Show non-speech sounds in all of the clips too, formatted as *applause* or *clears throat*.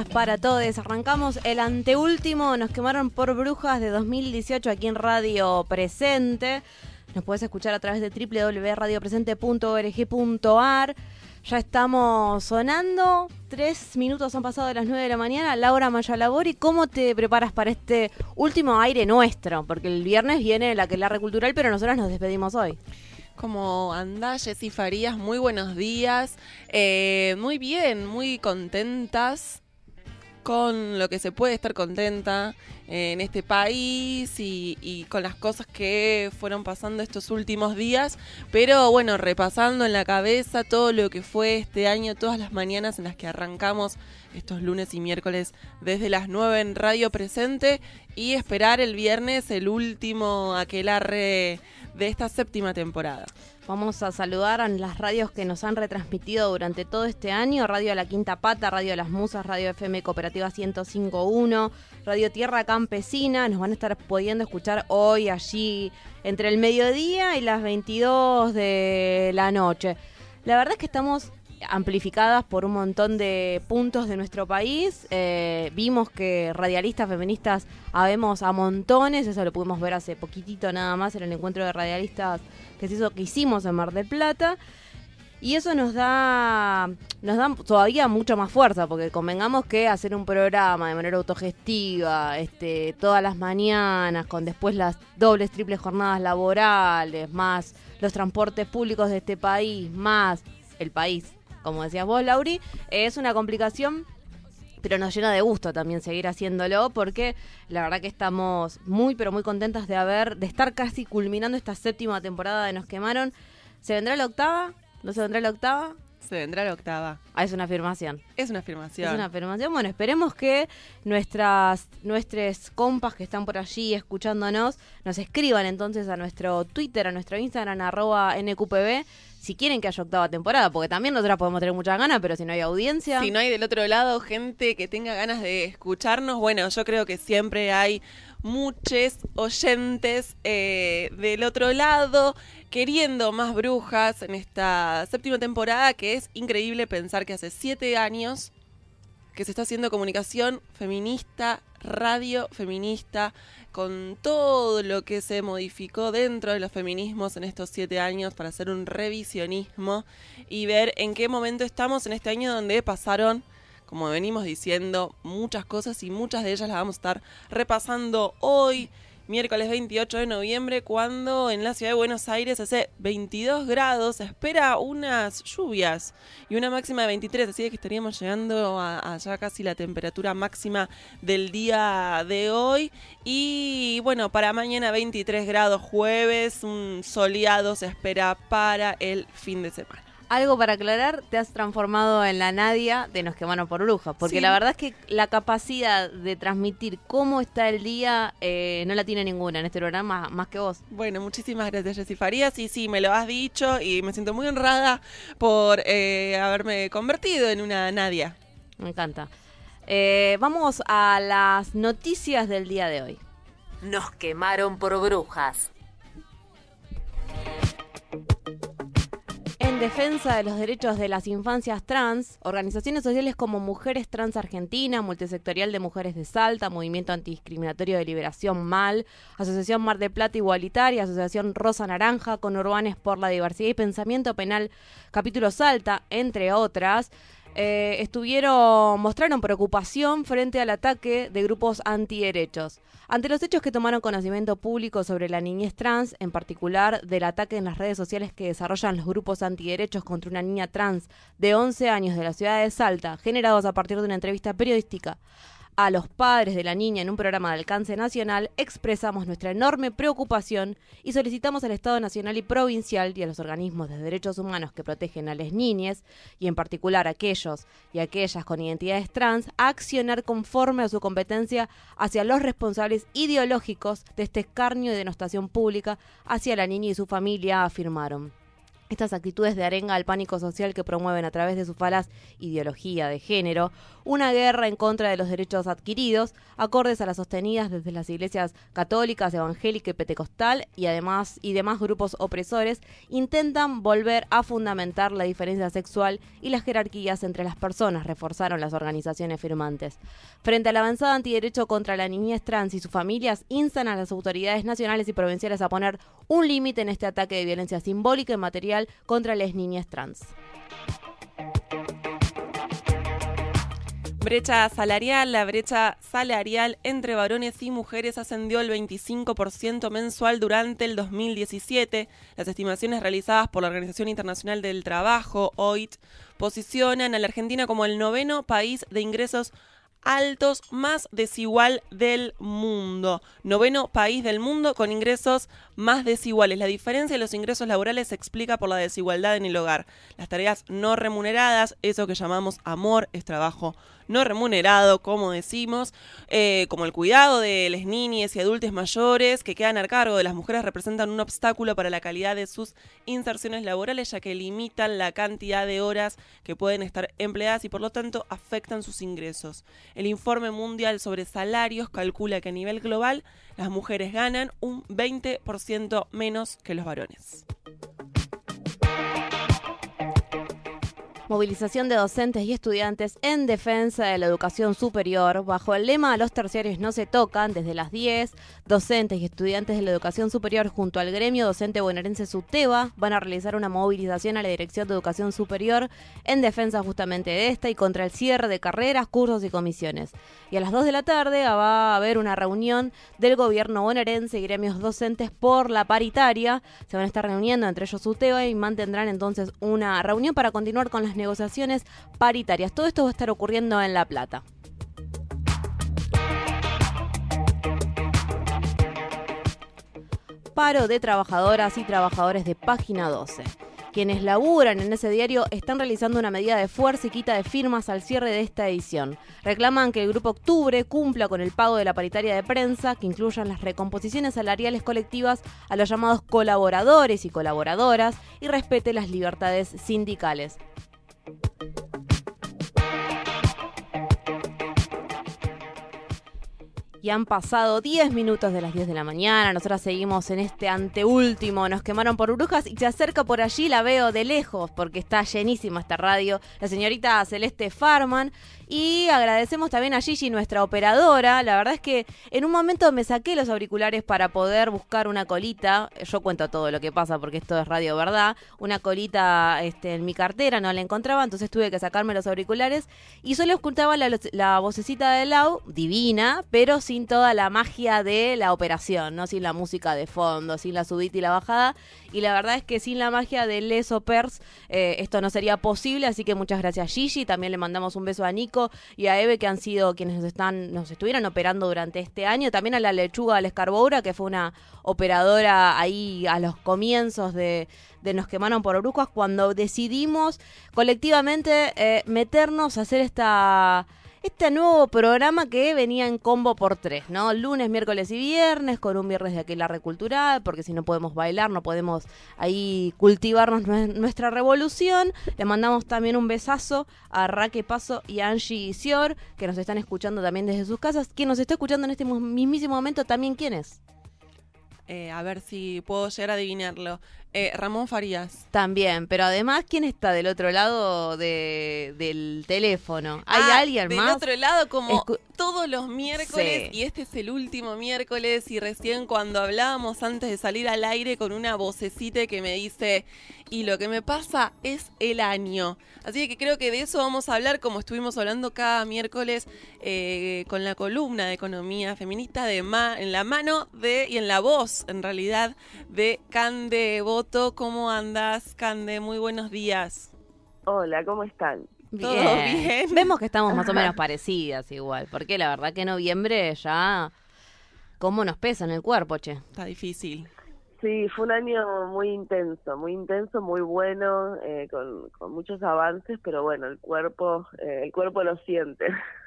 Para todos. Arrancamos el anteúltimo. Nos quemaron por brujas de 2018 aquí en Radio Presente. Nos puedes escuchar a través de www.radiopresente.org.ar. Ya estamos sonando. Tres minutos han pasado de las 9 de la mañana. Laura Mayalabori, ¿cómo te preparas para este último aire nuestro? Porque el viernes viene la que la cultural, pero nosotros nos despedimos hoy. ¿Cómo andás, Jessy Farías? Muy buenos días. Eh, muy bien, muy contentas con lo que se puede estar contenta en este país y, con las cosas que fueron pasando estos últimos días. Pero bueno, repasando en la cabeza todo lo que fue este año, todas las mañanas en las que arrancamos estos lunes y miércoles desde las 9 en Radio Presente y esperar el viernes el último aquelarre de esta séptima temporada. Vamos a saludar a las radios que nos han retransmitido durante todo este año. Radio La Quinta Pata, Radio Las Musas, Radio FM Cooperativa 105.1, Radio Tierra Campesina. Nos van a estar pudiendo escuchar hoy allí entre el mediodía y las 22 de la noche. La verdad es que estamos amplificadas por un montón de puntos de nuestro país. Eh, vimos que radialistas feministas habemos a montones, eso lo pudimos ver hace poquitito nada más en el encuentro de radialistas que se que hicimos en Mar del Plata. Y eso nos da, nos da todavía mucha más fuerza, porque convengamos que hacer un programa de manera autogestiva, este, todas las mañanas, con después las dobles, triples jornadas laborales, más los transportes públicos de este país, más el país, como decías vos, Lauri, es una complicación pero nos llena de gusto también seguir haciéndolo porque la verdad que estamos muy pero muy contentas de haber de estar casi culminando esta séptima temporada de Nos quemaron. ¿Se vendrá la octava? ¿No se vendrá la octava? Se vendrá la octava. Ah, es una afirmación. Es una afirmación. Es una afirmación. Bueno, esperemos que nuestras nuestros compas que están por allí escuchándonos nos escriban entonces a nuestro Twitter, a nuestro Instagram, arroba NQPB, si quieren que haya octava temporada, porque también nosotras podemos tener muchas ganas, pero si no hay audiencia... Si no hay del otro lado gente que tenga ganas de escucharnos, bueno, yo creo que siempre hay muchos oyentes eh, del otro lado queriendo más brujas en esta séptima temporada, que es increíble pensar que hace siete años que se está haciendo comunicación feminista, radio feminista, con todo lo que se modificó dentro de los feminismos en estos siete años para hacer un revisionismo y ver en qué momento estamos en este año donde pasaron, como venimos diciendo, muchas cosas y muchas de ellas las vamos a estar repasando hoy miércoles 28 de noviembre, cuando en la ciudad de Buenos Aires hace 22 grados, se espera unas lluvias y una máxima de 23, así que estaríamos llegando a, a ya casi la temperatura máxima del día de hoy. Y bueno, para mañana 23 grados jueves, un soleado se espera para el fin de semana algo para aclarar, te has transformado en la Nadia de Nos quemaron por brujas, porque Sí. la verdad es que la capacidad de transmitir cómo está el día eh, no la tiene ninguna en este programa, más que vos. Bueno, muchísimas gracias, Jessy Farías. Y sí, me lo has dicho y me siento muy honrada por eh, haberme convertido en una Nadia. Me encanta. Eh, vamos a las noticias del día de hoy. Nos quemaron por brujas. Defensa de los derechos de las infancias trans, organizaciones sociales como Mujeres Trans Argentina, Multisectorial de Mujeres de Salta, Movimiento Antidiscriminatorio de Liberación MAL, Asociación Mar de Plata Igualitaria, Asociación Rosa Naranja, Conurbanes por la Diversidad y Pensamiento Penal, Capítulo Salta, entre otras, eh, estuvieron, mostraron preocupación frente al ataque de grupos antiderechos. Ante los hechos que tomaron conocimiento público sobre la niñez trans, en particular del ataque en las redes sociales que desarrollan los grupos antiderechos contra una niña trans de 11 años de la ciudad de Salta, generados a partir de una entrevista periodística a los padres de la niña en un programa de alcance nacional, expresamos nuestra enorme preocupación y solicitamos al Estado Nacional y Provincial y a los organismos de derechos humanos que protegen a las niñas, y en particular a aquellos y aquellas con identidades trans, a accionar conforme a su competencia hacia los responsables ideológicos de este escarnio y denostación pública hacia la niña y su familia, afirmaron. Estas actitudes de arenga al pánico social que promueven a través de su falaz ideología de género, una guerra en contra de los derechos adquiridos, acordes a las sostenidas desde las iglesias católicas, evangélica y pentecostal y además y demás grupos opresores, intentan volver a fundamentar la diferencia sexual y las jerarquías entre las personas, reforzaron las organizaciones firmantes. Frente a la avanzada antiderecho contra la niñez trans y sus familias, instan a las autoridades nacionales y provinciales a poner un límite en este ataque de violencia simbólica y material contra las niñas trans. Brecha salarial. La brecha salarial entre varones y mujeres ascendió el 25% mensual durante el 2017. Las estimaciones realizadas por la Organización Internacional del Trabajo, OIT, posicionan a la Argentina como el noveno país de ingresos altos más desigual del mundo. Noveno país del mundo con ingresos más desiguales. La diferencia de los ingresos laborales se explica por la desigualdad en el hogar. Las tareas no remuneradas, eso que llamamos amor, es trabajo no remunerado, como decimos, eh, como el cuidado de las niñas y adultos mayores que quedan a cargo de las mujeres representan un obstáculo para la calidad de sus inserciones laborales, ya que limitan la cantidad de horas que pueden estar empleadas y por lo tanto afectan sus ingresos. El informe mundial sobre salarios calcula que a nivel global las mujeres ganan un 20% menos que los varones. Movilización de docentes y estudiantes en defensa de la educación superior. Bajo el lema Los terciarios no se tocan, desde las 10, docentes y estudiantes de la educación superior junto al gremio docente bonaerense SUTEBA van a realizar una movilización a la Dirección de Educación Superior en defensa justamente de esta y contra el cierre de carreras, cursos y comisiones. Y a las 2 de la tarde va a haber una reunión del gobierno bonaerense y gremios docentes por la paritaria. Se van a estar reuniendo entre ellos SUTEBA y mantendrán entonces una reunión para continuar con las paritarias. Todo esto va a estar ocurriendo en La Plata. Paro de trabajadoras y trabajadores de Página 12. Quienes laburan en ese diario están realizando una medida de fuerza y quita de firmas al cierre de esta edición. Reclaman que el Grupo Octubre cumpla con el pago de la paritaria de prensa, que incluyan las recomposiciones salariales colectivas a los llamados colaboradores y colaboradoras y respete las libertades sindicales. Y han pasado 10 minutos de las 10 de la mañana. Nosotras seguimos en este anteúltimo. Nos quemaron por brujas y se acerca por allí, la veo de lejos porque está llenísima esta radio. La señorita Celeste Farman. Y agradecemos también a Gigi, nuestra operadora. La verdad es que en un momento me saqué los auriculares para poder buscar una colita. Yo cuento todo lo que pasa porque esto es radio, ¿verdad? Una colita este, en mi cartera, no la encontraba, entonces tuve que sacarme los auriculares. Y solo escuchaba la, la vocecita de Lau, divina, pero sin toda la magia de la operación, ¿no? Sin la música de fondo, sin la subida y la bajada. Y la verdad es que sin la magia de Les Opers eh, esto no sería posible, así que muchas gracias Gigi. También le mandamos un beso a Nico y a Eve, que han sido quienes nos, están, nos estuvieron operando durante este año. También a la lechuga la Escarboura, que fue una operadora ahí a los comienzos de, Nos quemaron por brujas, cuando decidimos colectivamente eh, meternos a hacer esta este nuevo programa que venía en combo por tres, ¿no? Lunes, miércoles y viernes, con un viernes de aquelarre cultural, porque si no podemos bailar, no podemos ahí cultivarnos nuestra revolución. Le mandamos también un besazo a Raque Paso y a Angie Sior, que nos están escuchando también desde sus casas. Quien nos está escuchando en este mismísimo momento también, ¿quién es? Eh, a ver si puedo llegar a adivinarlo. Eh, Ramón Farías. También, pero además, ¿quién está del otro lado de, del teléfono? ¿Hay Ah, alguien del más? otro lado, como Escu- todos los miércoles, Sí. y este es el último miércoles, y recién cuando hablábamos antes de salir al aire con una vocecita que me dice, y lo que me pasa es el año. Así que creo que de eso vamos a hablar, como estuvimos hablando cada miércoles eh, con la columna de economía feminista de ma- en la mano de, y en la voz, en realidad, de Cande ¿Cómo andas, Cande? Muy buenos días. Hola, ¿cómo están? Todo bien. Vemos que estamos más o menos *laughs* parecidas igual, porque la verdad que noviembre ya... ¿Cómo nos pesa en el cuerpo, che? Está difícil. Sí, fue un año muy intenso, muy intenso, muy bueno, eh, con, con muchos avances, pero bueno, el cuerpo, eh, el cuerpo lo siente. *laughs*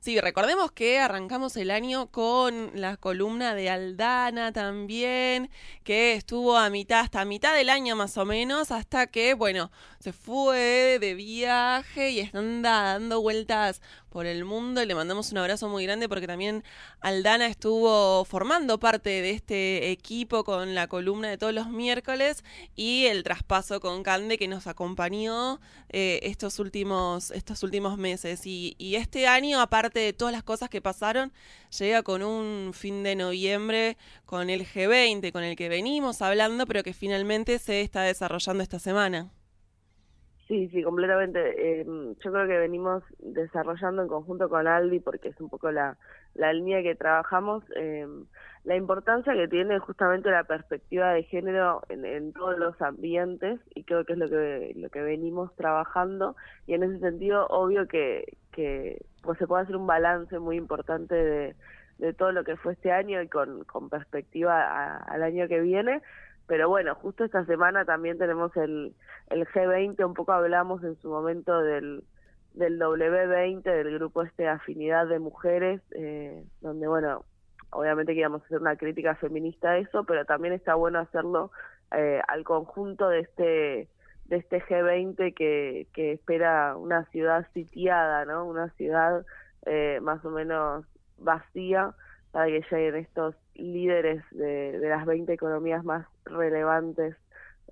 Sí, recordemos que arrancamos el año con la columna de Aldana también, que estuvo a mitad, hasta mitad del año más o menos, hasta que, bueno, se fue de viaje y anda dando vueltas por el mundo. Y le mandamos un abrazo muy grande porque también Aldana estuvo formando parte de este equipo con la columna de todos los miércoles y el traspaso con Cande que nos acompañó eh, estos últimos estos últimos meses y, y este año aparte de todas las cosas que pasaron llega con un fin de noviembre con el G20 con el que venimos hablando pero que finalmente se está desarrollando esta semana Sí, sí, completamente. Eh, yo creo que venimos desarrollando en conjunto con Aldi, porque es un poco la, la línea que trabajamos, eh, la importancia que tiene justamente la perspectiva de género en, en todos los ambientes, y creo que es lo que, lo que venimos trabajando, y en ese sentido, obvio que, que pues se puede hacer un balance muy importante de, de todo lo que fue este año y con, con perspectiva al año que viene. Pero bueno, justo esta semana también tenemos el, el G20, un poco hablamos en su momento del, del W20, del grupo este afinidad de mujeres, eh, donde bueno, obviamente queríamos hacer una crítica feminista a eso, pero también está bueno hacerlo eh, al conjunto de este de este G20 que, que espera una ciudad sitiada, ¿no? Una ciudad eh, más o menos vacía para que lleguen estos líderes de, de las 20 economías más relevantes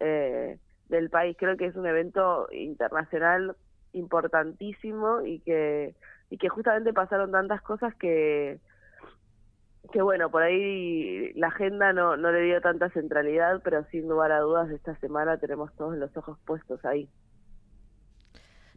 eh, del país. Creo que es un evento internacional importantísimo y que y que justamente pasaron tantas cosas que que bueno, por ahí la agenda no, no le dio tanta centralidad, pero sin lugar a dudas esta semana tenemos todos los ojos puestos ahí.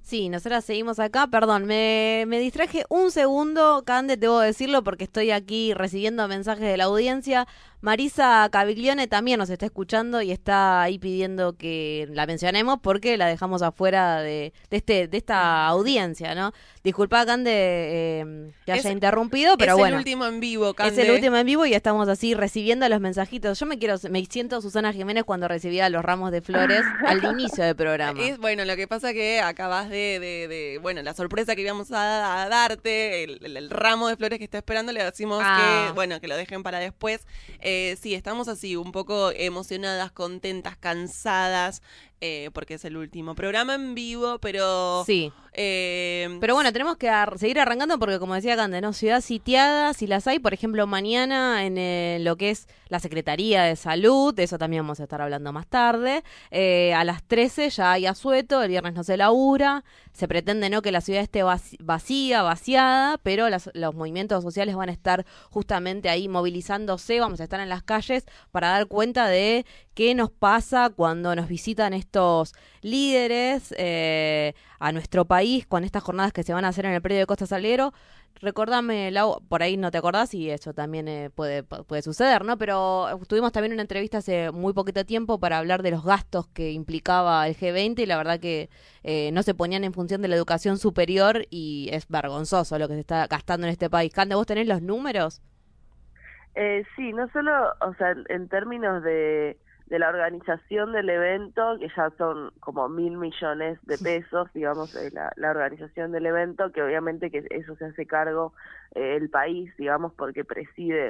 Sí, nosotras seguimos acá. Perdón, me, me distraje un segundo, Cande, debo decirlo, porque estoy aquí recibiendo mensajes de la audiencia. Marisa Caviglione también nos está escuchando y está ahí pidiendo que la mencionemos porque la dejamos afuera de, de este de esta audiencia, ¿no? Disculpa, Cande, eh, que haya Es- interrumpido, pero es bueno. el último en vivo, Es Cande. el último en vivo y estamos así recibiendo los mensajitos. Yo me quiero, me siento Susana Jiménez cuando recibía los ramos de flores *laughs* al inicio del programa. Es, bueno, lo que pasa que acabas de, de- de- bueno, la sorpresa que íbamos a, a darte, el, el- el ramo de flores que está esperando, le decimos Ah. que, bueno, que lo dejen para después. Eh, sí, estamos así, un poco emocionadas, contentas, cansadas, eh, porque es el último programa en vivo, pero... Sí. Eh, Pero bueno, tenemos que ar- seguir arrancando porque, como decía Cande, ¿no? Ciudad sitiada, si las hay, por ejemplo, mañana en eh, lo que es la Secretaría de Salud, de eso también vamos a estar hablando más tarde, eh, a las 13 ya hay asueto, el viernes no se labura, se pretende no que la ciudad esté vacía, vaciada, pero las- los movimientos sociales van a estar justamente ahí movilizándose, vamos a estar en las calles para dar cuenta de qué nos pasa cuando nos visitan estos líderes eh, a nuestro país con estas jornadas que se van a hacer en el predio de Costa Salguero. Recordame, Lau, por ahí no te acordás y eso también eh, puede, puede suceder, ¿no? Pero tuvimos también una entrevista hace muy poquito tiempo para hablar de los gastos que implicaba el G20 y la verdad que eh, no se ponían en función de la educación superior y es vergonzoso lo que se está gastando en este país. Cande, ¿vos tenés los números? Eh, sí, no solo, o sea, en términos de, de la organización del evento, que ya son como mil millones de pesos, digamos, eh, la, la organización del evento, que obviamente que eso se hace cargo eh, el país, digamos, porque preside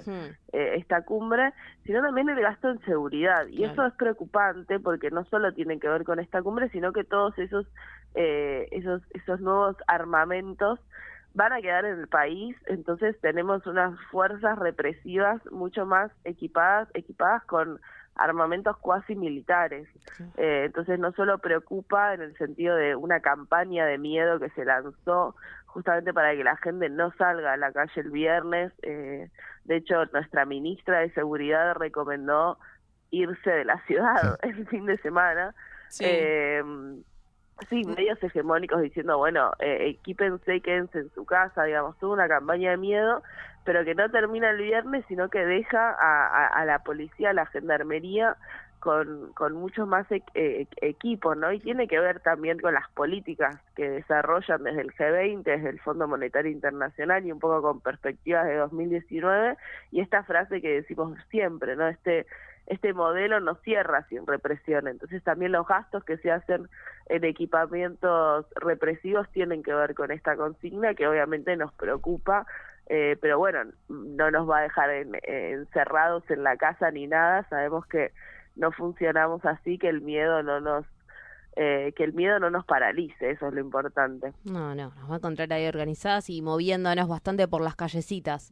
eh, esta cumbre, sino también el gasto en seguridad. Y Claro. eso es preocupante porque no solo tiene que ver con esta cumbre, sino que todos esos, eh, esos, esos nuevos armamentos van a quedar en el país, entonces tenemos unas fuerzas represivas mucho más equipadas, equipadas con, armamentos cuasi militares. Eh, entonces no solo preocupa en el sentido de una campaña de miedo que se lanzó justamente para que la gente no salga a la calle el viernes. Eh, de hecho, nuestra ministra de Seguridad recomendó irse de la ciudad *laughs* el fin de semana. Sí. Eh, sí, medios hegemónicos diciendo, bueno, eh, equípense y quédense en su casa, digamos, tuvo una campaña de miedo, pero que no termina el viernes, sino que deja a, a, a la policía, a la gendarmería, con, con muchos más e- eh, equipos, ¿no? Y tiene que ver también con las políticas que desarrollan desde el G20, desde el Fondo Monetario Internacional y un poco con perspectivas de 2019 y esta frase que decimos siempre, ¿no? Este este modelo no cierra sin represión, entonces también los gastos que se hacen en equipamientos represivos tienen que ver con esta consigna que obviamente nos preocupa eh, pero bueno, no nos va a dejar en- eh, encerrados en la casa ni nada, sabemos que no funcionamos así, que el miedo no nos eh, que el miedo no nos paralice, eso es lo importante. No, no, nos va a encontrar ahí organizadas y moviéndonos bastante por las callecitas.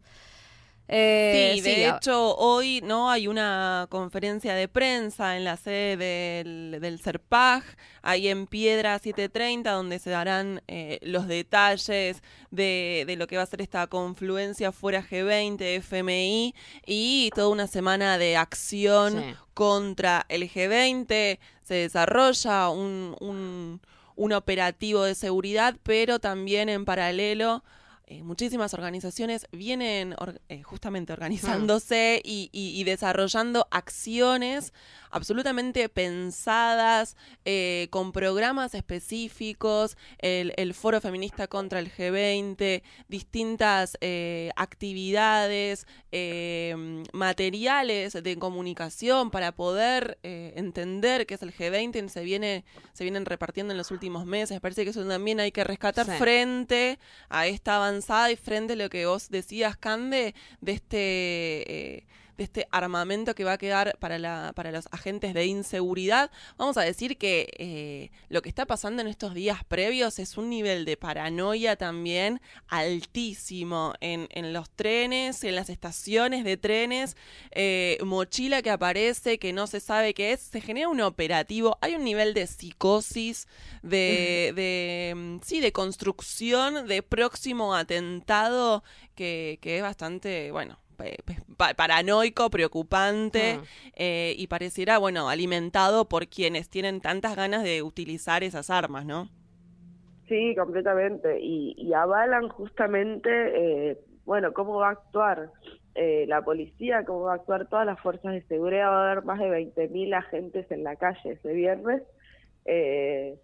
Eh, Sí, de sí, hecho, hoy no hay una conferencia de prensa en la sede del, del CERPAG, ahí en Piedra 730, donde se darán eh, los detalles de, de lo que va a ser esta confluencia fuera G20, FMI y toda una semana de acción Sí. contra el G20. Se desarrolla un, un, un operativo de seguridad, pero también en paralelo eh, muchísimas organizaciones vienen or- eh, justamente organizándose y, y- y desarrollando acciones absolutamente pensadas, eh, con programas específicos, el, el Foro Feminista contra el G20, distintas eh, actividades, eh, materiales de comunicación para poder eh, entender qué es el G20, se, viene, se vienen repartiendo en los últimos meses. Parece que eso también hay que rescatar Sí. frente a esta avanzada y frente a lo que vos decías, Cande, de este... de este armamento que va a quedar para, la, para los agentes de inseguridad. Vamos a decir que eh, lo que está pasando en estos días previos es un nivel de paranoia también altísimo en, en los trenes, en las estaciones de trenes, eh, mochila que aparece, que no se sabe qué es, se genera un operativo, hay un nivel de psicosis, de, de mm, sí, de construcción de próximo atentado que, que es bastante, bueno, paranoico, preocupante Mm. eh, y pareciera, bueno, alimentado por quienes tienen tantas ganas de utilizar esas armas, ¿no? Sí, completamente. Y, y avalan justamente, eh, bueno, cómo va a actuar eh, la policía, cómo va a actuar todas las fuerzas de seguridad. Va a haber más de 20.000 agentes en la calle ese viernes. Eh,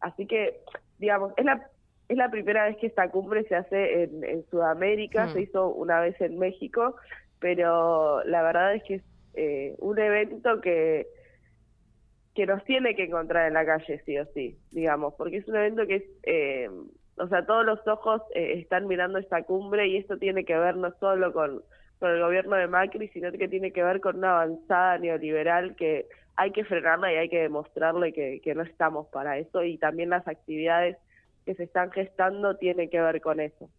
así que, digamos, es la, es la primera vez que esta cumbre se hace en, en Sudamérica, Mm. se hizo una vez en México, pero la verdad es que es eh, un evento que que nos tiene que encontrar en la calle, sí o sí, digamos, porque es un evento que es, eh, o sea, todos los ojos eh, están mirando esta cumbre y esto tiene que ver no solo con, con el gobierno de Macri, sino que tiene que ver con una avanzada neoliberal que hay que frenarla y hay que demostrarle que, que no estamos para eso y también las actividades que se están gestando tienen que ver con eso.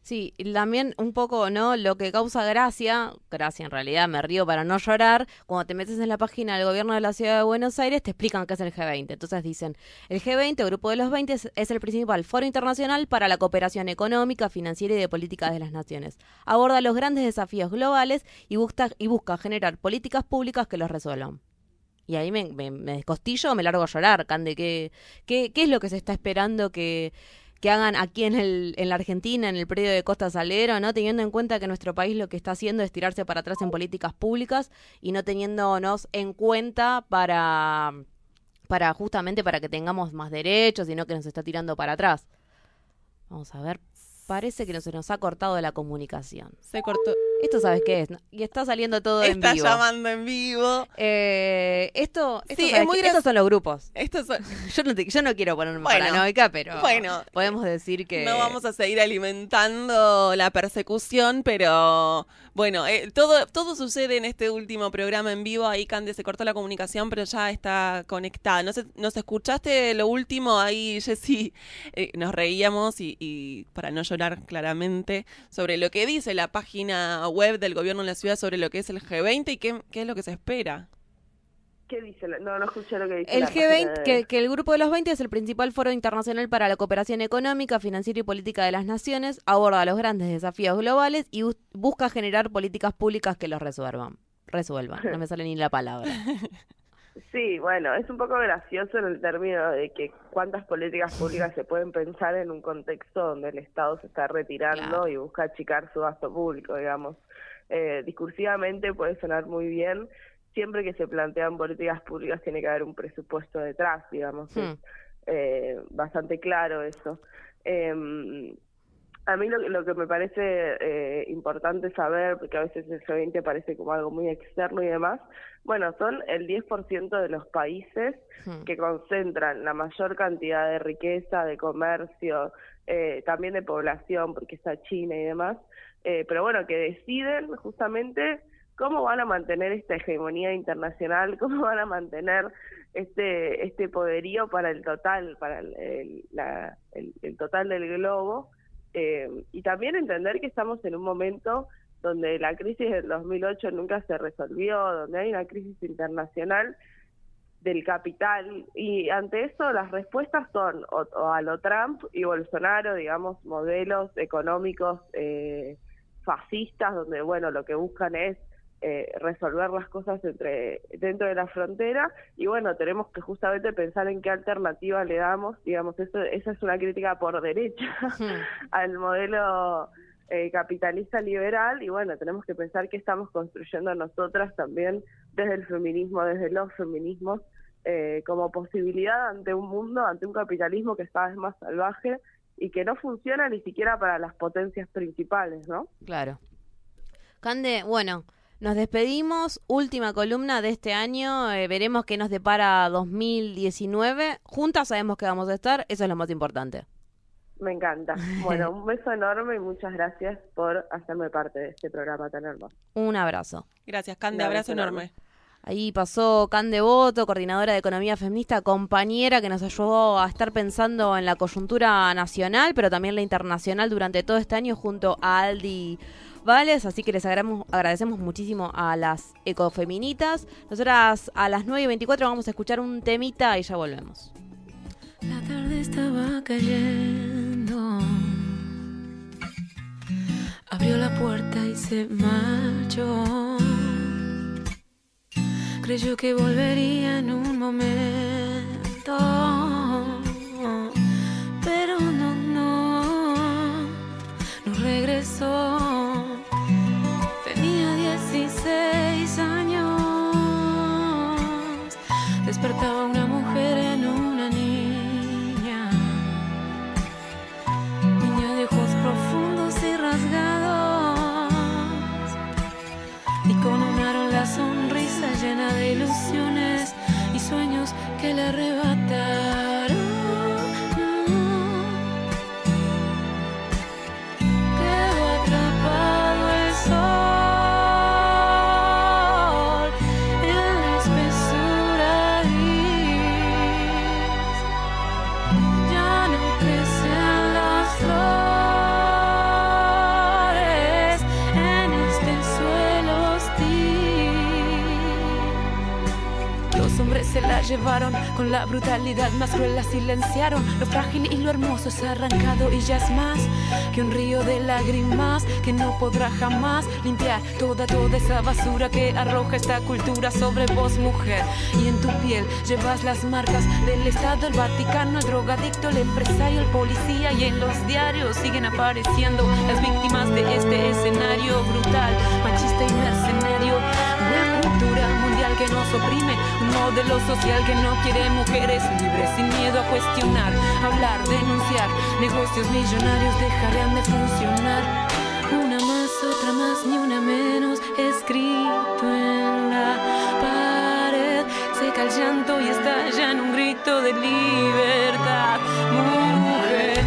Sí, y también un poco, ¿no? Lo que causa gracia, gracia en realidad, me río para no llorar, cuando te metes en la página del gobierno de la ciudad de Buenos Aires, te explican qué es el G20. Entonces dicen, el G20, Grupo de los 20, es, es el principal foro internacional para la cooperación económica, financiera y de políticas de las naciones. Aborda los grandes desafíos globales y busca, y busca generar políticas públicas que los resuelvan. Y ahí me, me, me descostillo, me largo a llorar, Cande. ¿Qué, qué, qué es lo que se está esperando que, que hagan aquí en, el, en la Argentina, en el predio de Costa Salero, ¿no? Teniendo en cuenta que nuestro país lo que está haciendo es tirarse para atrás en políticas públicas y no teniéndonos en cuenta para, para justamente para que tengamos más derechos, sino que nos está tirando para atrás. Vamos a ver. Parece que no se nos ha cortado la comunicación. Se cortó. Esto sabes qué es. Y está saliendo todo en Está vivo. llamando en vivo. Eh, esto, esto Sí, es muy estos son los grupos. Estos son- *laughs* Yo no, te- yo no quiero ponerme Bueno, paranoica, pero bueno. podemos decir que No vamos a seguir alimentando la persecución, pero bueno, eh, todo, todo sucede en este último programa en vivo. Ahí Cande se cortó la comunicación, pero ya está conectada. ¿Nos, nos escuchaste lo último? Ahí, Jessy, eh, nos reíamos y, y para no llorar claramente sobre lo que dice la página web del gobierno de la ciudad sobre lo que es el G20 y qué, qué es lo que se espera. ¿Qué dice? No, no escuché lo que dice. El la página G20, de- que, que el Grupo de los 20 es el principal foro internacional para la cooperación económica, financiera y política de las naciones, aborda los grandes desafíos globales y bus- busca generar políticas públicas que los resuelvan. Resuelvan, no me sale ni la palabra. *laughs* Sí, bueno, es un poco gracioso en el término de que cuántas políticas públicas se pueden pensar en un contexto donde el Estado se está retirando Claro. y busca achicar su gasto público, digamos. Eh, discursivamente puede sonar muy bien, siempre que se plantean políticas públicas tiene que haber un presupuesto detrás, digamos. Hmm. Es eh, bastante claro eso. Eh, a mí lo, lo que me parece eh, importante saber, porque a veces el G20 parece como algo muy externo y demás, bueno, son el 10% de los países Hmm. que concentran la mayor cantidad de riqueza, de comercio, eh, también de población, porque está China y demás, eh, pero bueno, que deciden justamente cómo van a mantener esta hegemonía internacional, *laughs* cómo van a mantener este este poderío para el total, para el, total del globo, eh, y también entender que estamos en un momento donde la crisis del 2008 nunca se resolvió, donde hay una crisis internacional del capital. Y ante eso las respuestas son o a lo Trump y Bolsonaro, digamos, modelos económicos eh, fascistas donde, bueno, lo que buscan es eh, resolver las cosas entre dentro de la frontera y bueno, tenemos que justamente pensar en qué alternativa le damos, digamos, eso, esa es una crítica por derecha *laughs* al modelo eh, capitalista liberal y bueno, tenemos que pensar que estamos construyendo nosotras también desde el feminismo, desde los feminismos, eh, como posibilidad ante un mundo, ante un capitalismo que cada vez más salvaje y que no funciona ni siquiera para las potencias principales, ¿no? Claro. Cande, bueno, nos despedimos. Última columna de este año. eh, veremos qué nos depara 2019. Juntas sabemos que vamos a estar. Eso es lo más importante. Me encanta. Bueno, un beso enorme y muchas gracias por hacerme parte de este programa tan hermoso. Un abrazo. Gracias, Cande, Un abrazo abrazo enorme. Ahí pasó Cande Boto, coordinadora de Economía Feminista, compañera que nos ayudó a estar pensando en la coyuntura nacional, pero también la internacional durante todo este año junto a Aldi Vales. Así que les agradecemos, muchísimo a las ecofeminitas. Nosotras a las 9 y 24 vamos a escuchar un temita y ya volvemos. La tarde estaba cayendo. Abrió la puerta y se marchó. Creyó que volvería en un momento. Pero no, no, no regresó. Tenía 16 años. Despertaba una mujer en una niña. Niña de ojos profundos y rasgados. Y con un aro la sonrisa llena de ilusiones y sueños que le arrebataron. Llevaron con la brutalidad más cruel, la silenciaron. Lo frágil y lo hermoso ha arrancado y ya es más que un río de lágrimas que no podrá jamás limpiar toda, toda esa basura que arroja esta cultura sobre vos, mujer. Y en tu piel llevas las marcas del Estado, el Vaticano, el drogadicto, el empresario, el policía y en los diarios siguen apareciendo las víctimas de este escenario brutal, machista y mercenario. Que nos oprime, un modelo social que no quiere mujeres libres, sin miedo a cuestionar, hablar, denunciar. Negocios millonarios dejarán de funcionar. Una más, otra más, ni una menos, escrito en la pared. Seca el llanto y estalla en un grito de libertad. Mujer,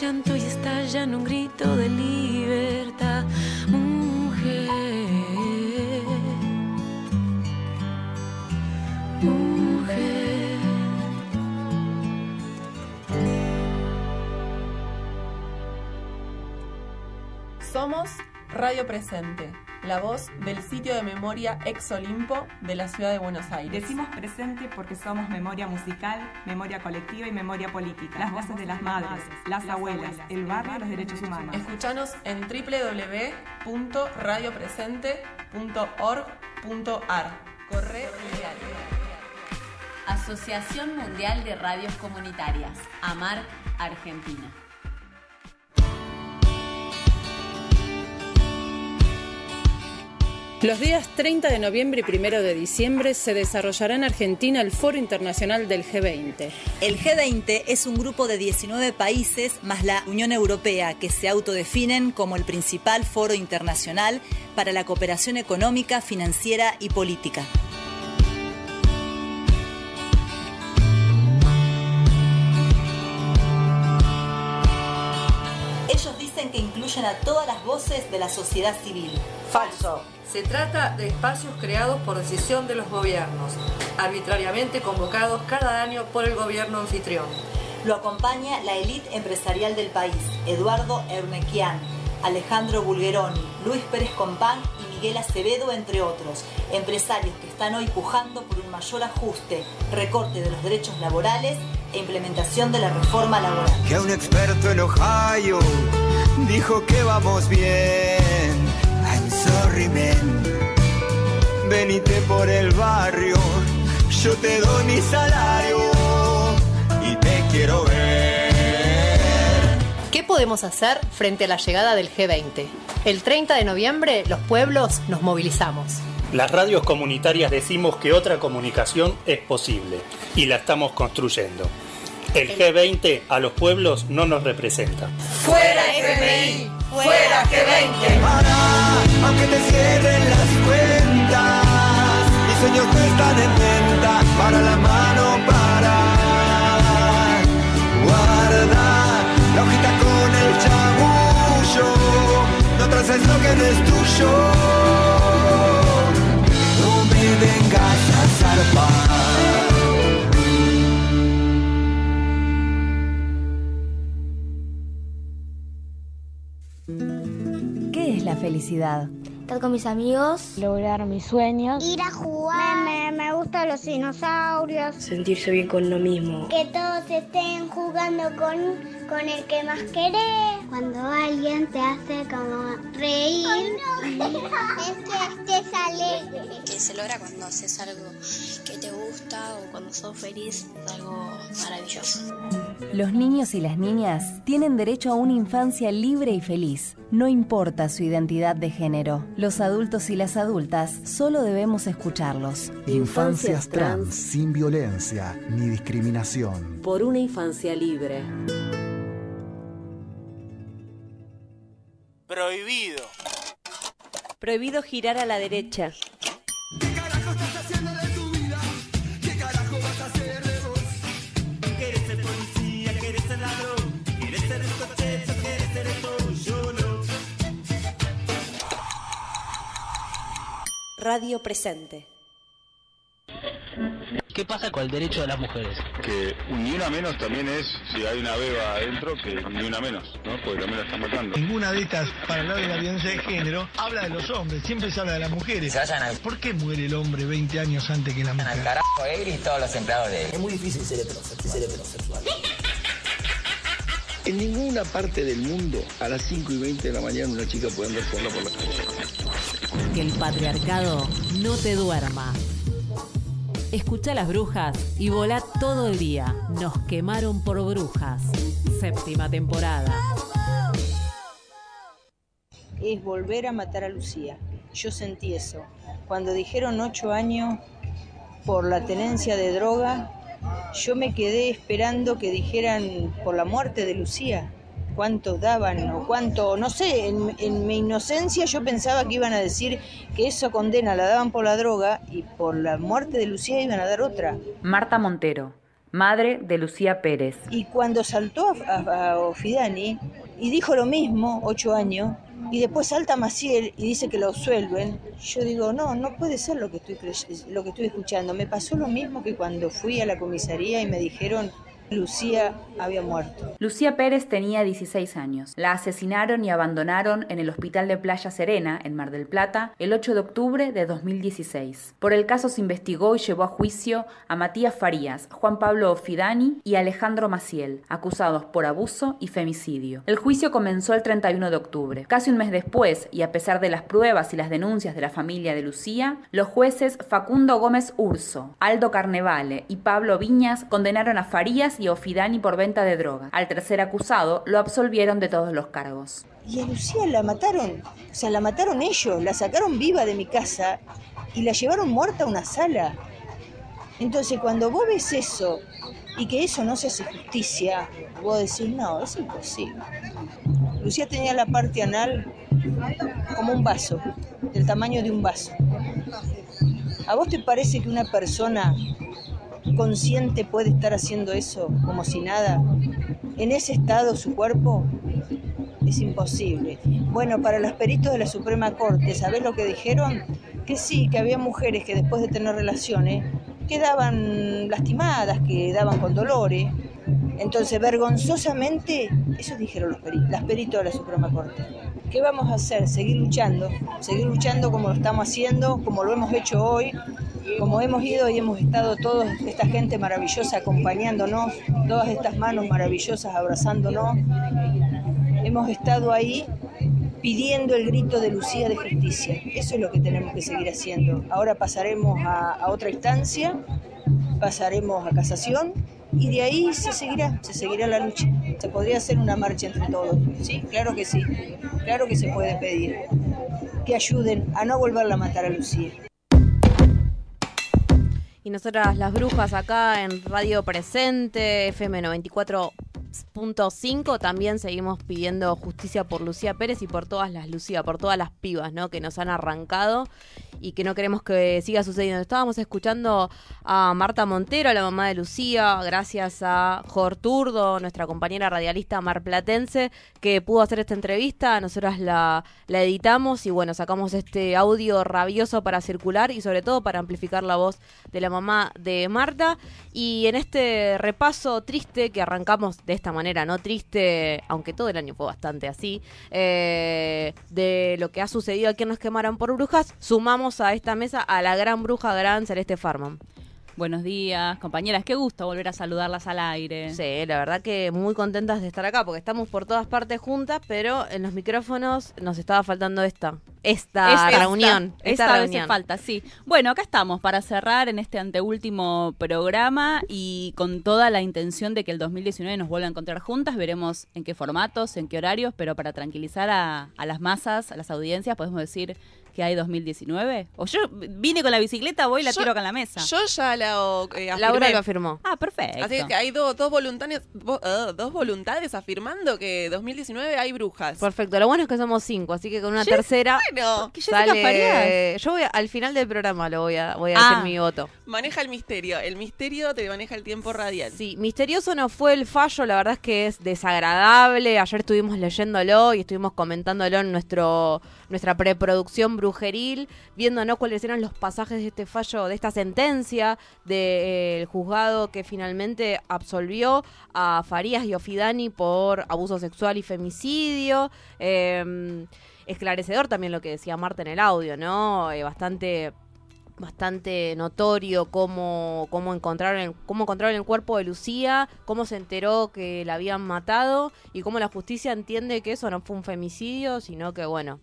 llanto y estalla en un grito de libertad. Mujer. Mujer. Somos Radio Presente, la voz del sitio de memoria Ex Olimpo de la ciudad de Buenos Aires. Decimos presente porque somos memoria musical, memoria colectiva y memoria política. Las voces de las madres, las abuelas, el barrio y los derechos humanos. Escuchanos en www.radiopresente.org.ar. Correo. Asociación Mundial de Radios Comunitarias, AMAR, Argentina. Los días 30 de noviembre y 1 de diciembre se desarrollará en Argentina el Foro Internacional del G20. El G20 es un grupo de 19 países más la Unión Europea que se autodefinen como el principal foro internacional para la cooperación económica, financiera y política. Ellos dicen que incluyen a todas las voces de la sociedad civil. Falso. Se trata de espacios creados por decisión de los gobiernos, arbitrariamente convocados cada año por el gobierno anfitrión. Lo acompaña la élite empresarial del país, Eduardo Ernequian, Alejandro Bulgeroni, Luis Pérez Compán y Miguel Acevedo, entre otros, empresarios que están hoy pujando por un mayor ajuste, recorte de los derechos laborales e implementación de la reforma laboral. Que un experto en Ohio dijo que vamos bien. Sorry, man. Venite por el barrio, yo te doy mi salario y te quiero ver. ¿Qué podemos hacer frente a la llegada del G20? El 30 de noviembre los pueblos nos movilizamos. Las radios comunitarias decimos que otra comunicación es posible y la estamos construyendo. El G20 a los pueblos no nos representa. ¡Fuera FMI! ¡Fuera G20! Para, aunque te cierren las cuentas, mis sueños no están en venta. Para la mano, para. Guarda la hojita con el chamullo. No traces lo que no es tuyo. No me vengas a zarpar. Felicidad? Estar con mis amigos. Lograr mis sueños. Ir a jugar. Me, me, me gustan los dinosaurios. Sentirse bien con lo mismo. Que todos estén jugando con, con el que más querés. Cuando alguien te hace como reír. Ay, no. *laughs* es que estés alegre. Que se logra cuando haces algo que te gusta o cuando sos feliz. Es algo maravilloso. Los niños y las niñas tienen derecho a una infancia libre y feliz. No importa su identidad de género. Los adultos y las adultas solo debemos escucharlos. Infancias trans sin violencia ni discriminación. Por una infancia libre. Prohibido. Prohibido girar a la derecha. Radio Presente. ¿Qué pasa con el derecho de las mujeres? Que ni una menos también es, si hay una beba adentro, que ni una menos, ¿no? Porque también la están matando. Ninguna de estas, para hablar de la violencia de género, habla de los hombres, siempre se habla de las mujeres. Se vayan al... ¿Por qué muere el hombre 20 años antes que la mujer? Al carajo él y todos los empleados de él. Es muy difícil ser heterosexual. Ser heterosexual. En ninguna parte del mundo a las 5 y 20 de la mañana una chica puede andar sola por la calle. Que el patriarcado no te duerma. Escucha las brujas y volá todo el día. Nos quemaron por brujas. Séptima temporada. Es volver a matar a Lucía. Yo sentí eso. Cuando dijeron ocho años por la tenencia de droga, yo me quedé esperando que dijeran por la muerte de Lucía. ¿Cuánto daban o cuánto? No sé, en, en, mi inocencia yo pensaba que iban a decir que esa condena la daban por la droga y por la muerte de Lucía iban a dar otra. Marta Montero, madre de Lucía Pérez. Y cuando saltó a, a, a Ofidani y dijo lo mismo, ocho años, y después salta Maciel y dice que lo absuelven, yo digo, no, no puede ser lo que, estoy lo que estoy escuchando. Me pasó lo mismo que cuando fui a la comisaría y me dijeron Lucía había muerto. Lucía Pérez tenía 16 años. La asesinaron y abandonaron en el hospital de Playa Serena, en Mar del Plata, el 8 de octubre de 2016. Por el caso se investigó y llevó a juicio a Matías Farías, Juan Pablo Ofidani y Alejandro Maciel, acusados por abuso y femicidio. El juicio comenzó el 31 de octubre. Casi un mes después, y a pesar de las pruebas y las denuncias de la familia de Lucía, los jueces Facundo Gómez Urso, Aldo Carnevale y Pablo Viñas condenaron a Farías y Ofidani por venta de droga. Al tercer acusado lo absolvieron de todos los cargos. Y a Lucía la mataron, o sea, la mataron ellos, la sacaron viva de mi casa y la llevaron muerta a una sala. Entonces, cuando vos ves eso y que eso no se hace justicia, vos decís, no, es imposible. Lucía tenía la parte anal como un vaso, del tamaño de un vaso. ¿A vos te parece que una persona consciente puede estar haciendo eso como si nada? En ese estado su cuerpo es imposible. Bueno, para los peritos de la Suprema Corte, ¿sabés lo que dijeron? Que sí, que había mujeres que después de tener relaciones quedaban lastimadas, quedaban con dolores. Entonces, vergonzosamente, eso dijeron los peritos, las peritos de la Suprema Corte. ¿Qué vamos a hacer? Seguir luchando, seguir luchando como lo estamos haciendo, como lo hemos hecho hoy, como hemos ido y hemos estado toda esta gente maravillosa acompañándonos, todas estas manos maravillosas abrazándonos. Hemos estado ahí pidiendo el grito de Lucía de justicia. Eso es lo que tenemos que seguir haciendo. Ahora pasaremos a, a otra instancia, pasaremos a casación y de ahí se seguirá, se seguirá la lucha. Se podría hacer una marcha entre todos, sí, claro que sí, claro que se puede pedir que ayuden a no volverla a matar a Lucía. Y nosotras las brujas acá en Radio Presente, FM 94.5, también seguimos pidiendo justicia por Lucía Pérez y por todas las Lucía, por todas las pibas, ¿no? Que nos han arrancado y que no queremos que siga sucediendo. Estábamos escuchando a Marta Montero, la mamá de Lucía, gracias a Jorturdo, nuestra compañera radialista marplatense, que pudo hacer esta entrevista. Nosotras la, la editamos y bueno, sacamos este audio rabioso para circular y sobre todo para amplificar la voz de la mamá de Marta. Y en este repaso triste que arrancamos de esta manera, no triste, aunque todo el año fue bastante así, eh, de lo que ha sucedido aquí en Nos Quemaron por Brujas, sumamos a esta mesa a la gran bruja gran Celeste Farman. Buenos días, compañeras. Qué gusto volver a saludarlas al aire. Sí, la verdad que muy contentas de estar acá porque estamos por todas partes juntas, pero en los micrófonos nos estaba faltando esta. Esta, esta reunión. Esta, esta reunión. falta, sí. Bueno, acá estamos para cerrar en este anteúltimo programa y con toda la intención de que el 2019 nos vuelva a encontrar juntas. Veremos en qué formatos, en qué horarios, pero para tranquilizar a, a las masas, a las audiencias, podemos decir que hay 2019? O yo vine con la bicicleta, voy y la yo, tiro con la mesa. Yo ya la eh. Laura lo afirmó. Ah, perfecto. Así que hay do, dos, voluntarios, uh, dos voluntades afirmando que 2019 hay brujas. Perfecto. Lo bueno es que somos cinco, así que con una tercera bueno. sale... Yo voy a, al final del programa lo voy a, voy a ah, decir mi voto. Maneja el misterio. El misterio te maneja el tiempo radial. Sí, misterioso no fue el fallo, la verdad es que es desagradable. Ayer estuvimos leyéndolo y estuvimos comentándolo en nuestro nuestra preproducción brujeril, viendo ¿no? cuáles eran los pasajes de este fallo, de esta sentencia del juzgado que finalmente absolvió a Farías y Ofidani por abuso sexual y femicidio. Eh, esclarecedor también lo que decía Marta en el audio, ¿no? Eh, bastante bastante notorio cómo, cómo, encontraron el, cómo encontraron el cuerpo de Lucía, cómo se enteró que la habían matado y cómo la justicia entiende que eso no fue un femicidio, sino que, bueno,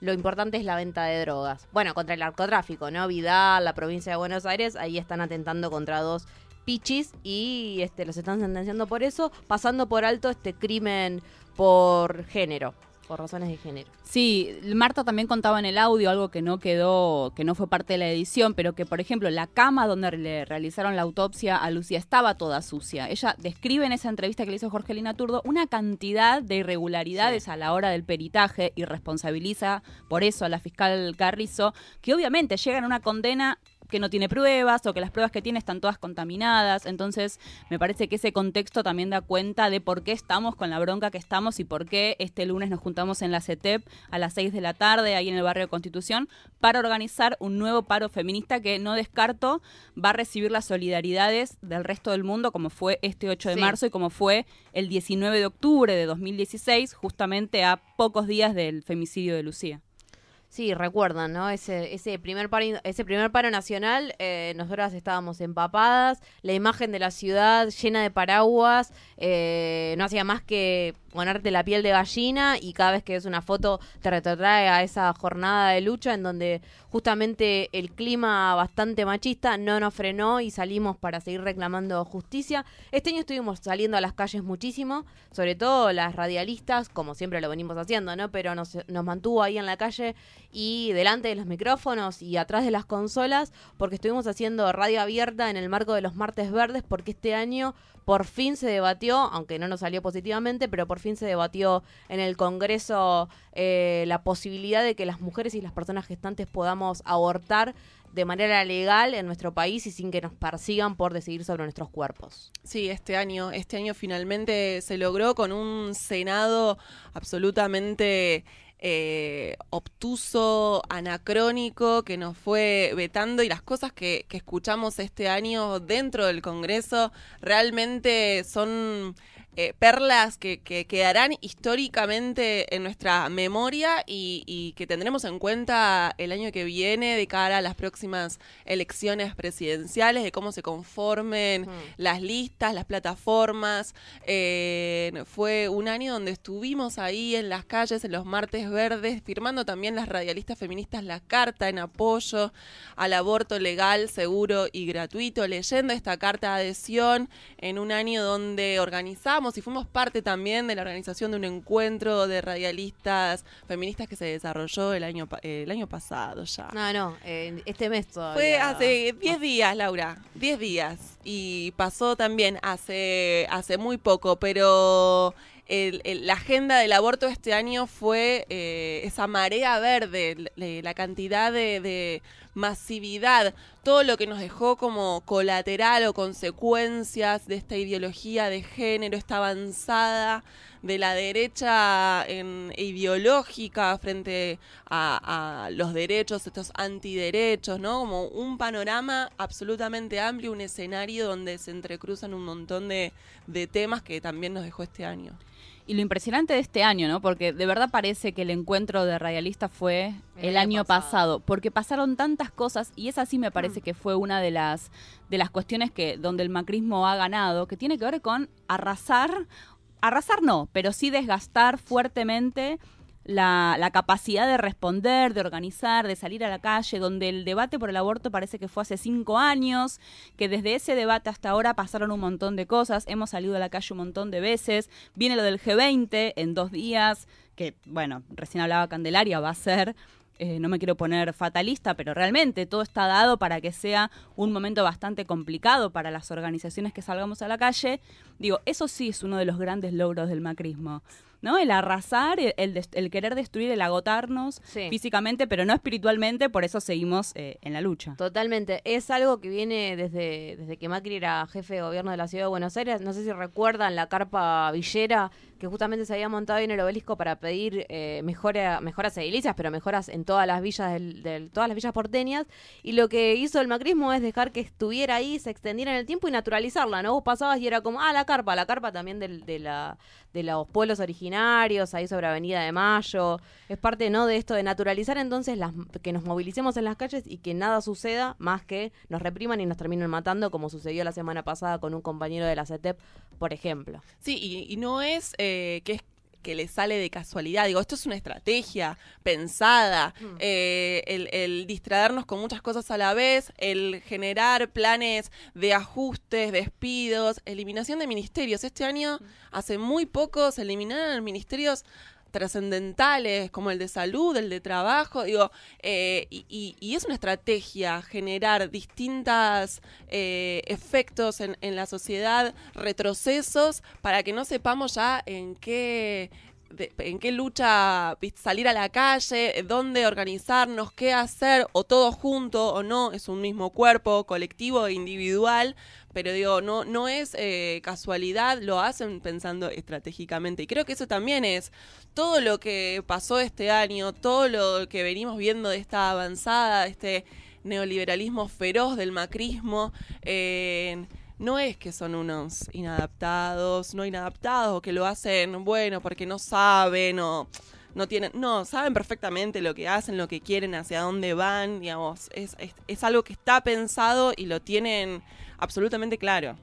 lo importante es la venta de drogas. Bueno, contra el narcotráfico, ¿no? Vidal, la provincia de Buenos Aires, ahí están atentando contra dos pichis y este, los están sentenciando por eso, pasando por alto este crimen por género por razones de género. Sí, Marta también contaba en el audio algo que no quedó, que no fue parte de la edición, pero que por ejemplo la cama donde le realizaron la autopsia a Lucía estaba toda sucia. Ella describe en esa entrevista que le hizo Jorgelina Turdo una cantidad de irregularidades sí. a la hora del peritaje y responsabiliza por eso a la fiscal Carrizo, que obviamente llegan a una condena que no tiene pruebas o que las pruebas que tiene están todas contaminadas. Entonces, me parece que ese contexto también da cuenta de por qué estamos con la bronca que estamos y por qué este lunes nos juntamos en la CETEP a las 6 de la tarde, ahí en el barrio de Constitución, para organizar un nuevo paro feminista que no descarto va a recibir las solidaridades del resto del mundo, como fue este 8 de Sí. marzo y como fue el 19 de octubre de 2016, justamente a pocos días del femicidio de Lucía. Sí, recuerdan, ¿no? Ese, ese primer paro, ese primer paro nacional, eh, nosotras estábamos empapadas, la imagen de la ciudad llena de paraguas, eh, no hacía más que ponerte la piel de gallina y cada vez que ves una foto te retrotrae a esa jornada de lucha en donde justamente el clima bastante machista no nos frenó y salimos para seguir reclamando justicia. Este año estuvimos saliendo a las calles muchísimo, sobre todo las radialistas, como siempre lo venimos haciendo, ¿no? Pero nos, nos mantuvo ahí en la calle y delante de los micrófonos y atrás de las consolas, porque estuvimos haciendo radio abierta en el marco de los martes verdes, porque este año por fin se debatió, aunque no nos salió positivamente, pero por fin se debatió en el Congreso eh, la posibilidad de que las mujeres y las personas gestantes podamos abortar de manera legal en nuestro país y sin que nos persigan por decidir sobre nuestros cuerpos. Sí, este año, este año finalmente se logró con un Senado absolutamente eh, obtuso, anacrónico, que nos fue vetando y las cosas que, que escuchamos este año dentro del Congreso realmente son eh, perlas que, que quedarán históricamente en nuestra memoria y, y que tendremos en cuenta el año que viene de cara a las próximas elecciones presidenciales, de cómo se conformen las listas, las plataformas. Eh, fue un año donde estuvimos ahí en las calles, en los martes verdes, firmando también las radialistas feministas la carta en apoyo al aborto legal, seguro y gratuito, leyendo esta carta de adhesión en un año donde organizamos y fuimos parte también de la organización de un encuentro de radialistas feministas que se desarrolló el año, pa- el año pasado ya. No, no, eh, este mes todavía. Fue hace 10 días, Laura, 10 días. Y pasó también hace, hace muy poco, pero el- el- la agenda del aborto este año fue eh, esa marea verde, la cantidad de, de masividad, todo lo que nos dejó como colateral o consecuencias de esta ideología de género, esta avanzada de la derecha ideológica frente a, los derechos, estos antiderechos, ¿no? Como un panorama absolutamente amplio, un escenario donde se entrecruzan un montón de temas que también nos dejó este año. Y lo impresionante de este año, ¿no? Porque de verdad parece que el encuentro de radialistas fue el, El año pasado. porque pasaron tantas cosas y esa sí me Mm. parece que fue una de las de las cuestiones que donde el macrismo ha ganado, que tiene que ver con arrasar, arrasar no, pero sí desgastar fuertemente la, la capacidad de responder, de organizar, de salir a la calle, donde el debate por el aborto parece que fue hace cinco años, que desde ese debate hasta ahora pasaron un montón de cosas, hemos salido a la calle un montón de veces, viene lo del G20 en dos días, que bueno, recién hablaba Candelaria, va a ser... eh, no me quiero poner fatalista, pero realmente todo está dado para que sea un momento bastante complicado para las organizaciones que salgamos a la calle. Digo, eso sí es uno de los grandes logros del macrismo. ¿No? El arrasar, el, el querer destruir, el agotarnos Sí. físicamente, pero no espiritualmente, por eso seguimos eh, en la lucha. Totalmente. Es algo que viene desde, desde que Macri era jefe de gobierno de la ciudad de Buenos Aires. No sé si recuerdan la carpa villera que justamente se había montado en el obelisco para pedir eh, mejora- mejoras edilicias, pero mejoras en todas las villas del, del- todas las villas porteñas. Y lo que hizo el macrismo es dejar que estuviera ahí, se extendiera en el tiempo y naturalizarla, ¿no? Vos pasabas y era como, ah, la carpa, la carpa también del- de, la, de los pueblos originarios, ahí sobre Avenida de Mayo. Es parte, ¿no? De esto de naturalizar entonces las, que nos movilicemos en las calles y que nada suceda más que nos repriman y nos terminen matando, como sucedió la semana pasada con un compañero de la CETEP, por ejemplo. Sí, y, y no es eh, que es que le sale de casualidad. Digo, esto es una estrategia pensada, eh, el, el distraernos con muchas cosas a la vez, el generar planes de ajustes, despidos, eliminación de ministerios. Este año, hace muy poco, se eliminaron ministerios trascendentales como el de salud, el de trabajo, digo, eh, y, es una estrategia generar distintos efectos en, en la sociedad, retrocesos, para que no sepamos ya en qué en qué lucha salir a la calle, eh, dónde organizarnos, qué hacer, o todo junto o no, es un mismo cuerpo, colectivo e individual, pero digo, no, no es eh, casualidad, lo hacen pensando estratégicamente. Y creo que eso también es todo lo que pasó este año, todo lo que venimos viendo de esta avanzada, de este neoliberalismo feroz del macrismo. eh, no es que son unos inadaptados, no inadaptados, o que lo hacen, bueno, porque no saben o no tienen, no, saben perfectamente lo que hacen, lo que quieren, hacia dónde van, digamos, es, es, es algo que está pensado y lo tienen absolutamente claro.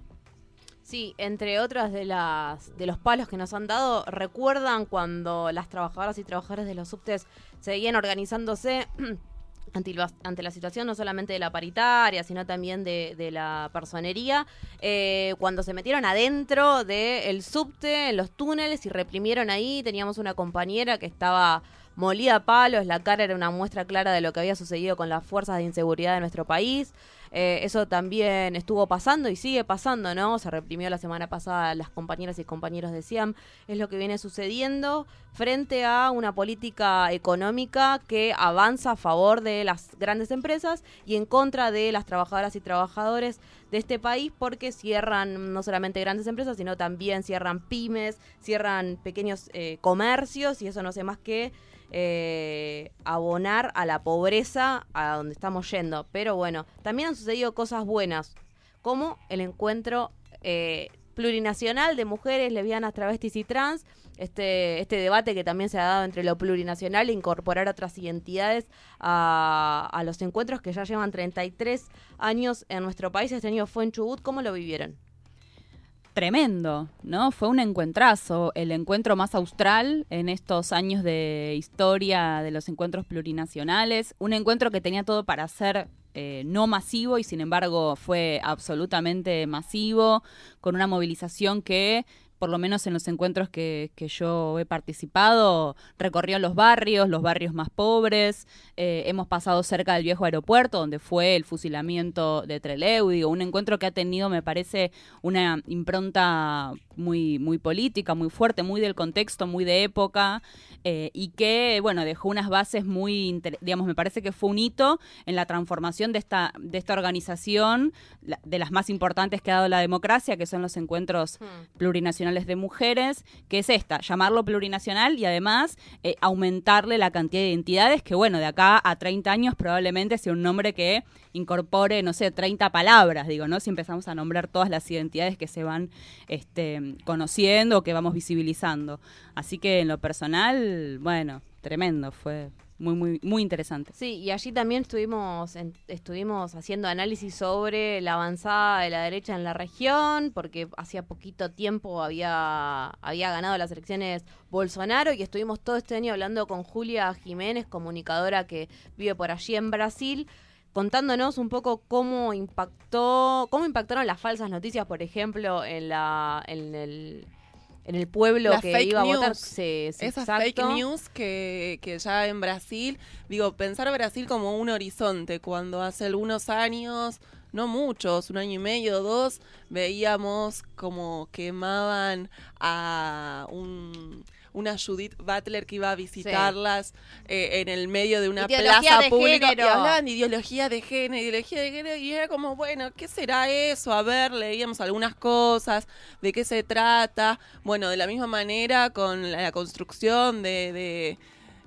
Sí, entre otras de las de los palos que nos han dado, recuerdan cuando las trabajadoras y trabajadores de los subtes seguían organizándose *clears throat* ante, ante la situación no solamente de la paritaria, sino también de, de la personería, eh, cuando se metieron adentro del subte, en los túneles y reprimieron ahí, teníamos una compañera que estaba molida a palos, la cara era una muestra clara de lo que había sucedido con las fuerzas de inseguridad de nuestro país. Eh, eso también estuvo pasando y sigue pasando, ¿no? Se reprimió la semana pasada las compañeras y compañeros de SIAM. Es lo que viene sucediendo frente a una política económica que avanza a favor de las grandes empresas y en contra de las trabajadoras y trabajadores de este país porque cierran no solamente grandes empresas, sino también cierran pymes, cierran pequeños eh, comercios y eso no hace más que eh, abonar a la pobreza a donde estamos yendo. Pero bueno, también han sucedido cosas buenas, como el encuentro eh, plurinacional de mujeres, lesbianas, travestis y trans. Este, este debate que también se ha dado entre lo plurinacional e incorporar otras identidades a, a los encuentros que ya llevan 33 años en nuestro país. Este año fue en Chubut. ¿Cómo lo vivieron? Tremendo, ¿no? Fue un encuentrazo, el encuentro más austral en estos años de historia de los encuentros plurinacionales, un encuentro que tenía todo para ser eh, no masivo y sin embargo fue absolutamente masivo, con una movilización que por lo menos en los encuentros que, que yo he participado, recorrió los barrios, los barrios más pobres, eh, hemos pasado cerca del viejo aeropuerto, donde fue el fusilamiento de Trelew, digo, un encuentro que ha tenido, me parece, una impronta muy, muy política, muy fuerte, muy del contexto, muy de época, eh, y que, bueno, dejó unas bases muy, digamos, me parece que fue un hito en la transformación de esta, de esta organización, la- de las más importantes que ha dado la democracia, que son los encuentros plurinacionales de mujeres, que es esta, llamarlo plurinacional y además eh, aumentarle la cantidad de identidades, que bueno, de acá a 30 años probablemente sea un nombre que incorpore, no sé, 30 palabras, digo, ¿no? Si empezamos a nombrar todas las identidades que se van este, conociendo o que vamos visibilizando. Así que en lo personal, bueno, tremendo, fue muy, muy, muy interesante. Sí, y allí también estuvimos, en- estuvimos haciendo análisis sobre la avanzada de la derecha en la región, porque hacía poquito tiempo había, había ganado las elecciones Bolsonaro y estuvimos todo este año hablando con Julia Jiménez, comunicadora que vive por allí en Brasil, contándonos un poco cómo impactó, cómo impactaron las falsas noticias, por ejemplo, en la, en el en el pueblo Las que fake iba a votar. news. Sí, sí, Esas exacto. fake news que, que ya en Brasil, digo, pensar Brasil como un horizonte, cuando hace algunos años, no muchos, un año y medio, dos, veíamos como quemaban a un una Judith Butler que iba a visitarlas eh, en el medio de una Ideología plaza de pública género. y hablaban de ideología de género, ideología de género y era como, bueno, ¿qué será eso? A ver, leíamos algunas cosas, de qué se trata. Bueno, de la misma manera con la, la construcción de, de-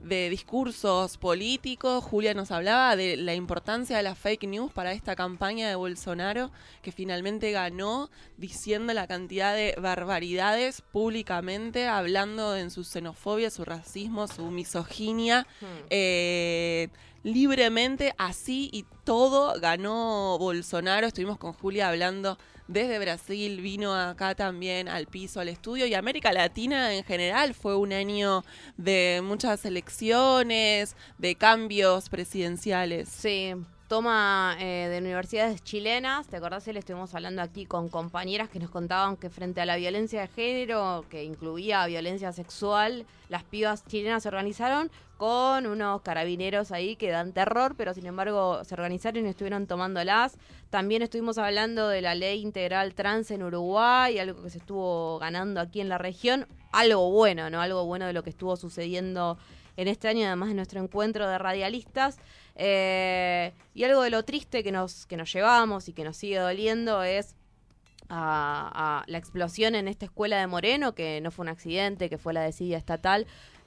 de discursos políticos, Julia nos hablaba de la importancia de las fake news para esta campaña de Bolsonaro, que finalmente ganó diciendo la cantidad de barbaridades públicamente, hablando en su xenofobia, su racismo, su misoginia. eh, libremente así y todo ganó Bolsonaro. Estuvimos con Julia hablando desde Brasil, vino acá también al piso, al estudio y América Latina en general fue un año de muchas elecciones, de cambios presidenciales. Sí, toma eh, de universidades chilenas. ¿Te acordás? Le estuvimos hablando aquí con compañeras que nos contaban que frente a la violencia de género, que incluía violencia sexual, las pibas chilenas se organizaron con unos carabineros ahí que dan terror, pero sin embargo se organizaron y estuvieron tomándolas. También estuvimos hablando de la ley integral trans en Uruguay, algo que se estuvo ganando aquí en la región. Algo bueno, ¿no? Algo bueno de lo que estuvo sucediendo en este año, además de nuestro encuentro de radialistas. Eh, y algo de lo triste que nos, que nos llevamos y que nos sigue doliendo es a, la explosión en esta escuela de Moreno, que no fue un accidente, que fue la desidia estatal.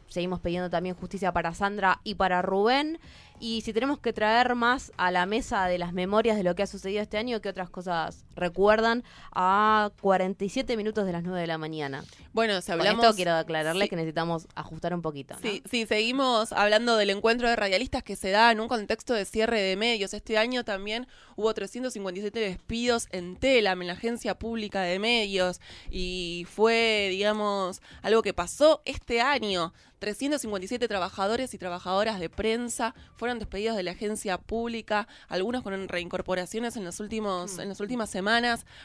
Seguimos pidiendo también justicia para Sandra y para Rubén. Y si tenemos que traer más a la mesa de las memorias de lo que ha sucedido este año, ¿qué otras cosas recuerdan a 47 minutos de las 9 de la mañana? Bueno, si Con hablamos... esto quiero aclararle Sí. que necesitamos ajustar un poquito. ¿no? Sí, sí, seguimos hablando del encuentro de radialistas que se da en un contexto de cierre de medios. Este año también hubo 357 despidos en TELAM, en la Agencia Pública de Medios, y fue, digamos, algo que pasó este año. 357 trabajadores y trabajadoras de prensa fueron despedidos de la agencia pública, algunos con reincorporaciones en los últimos en las últimas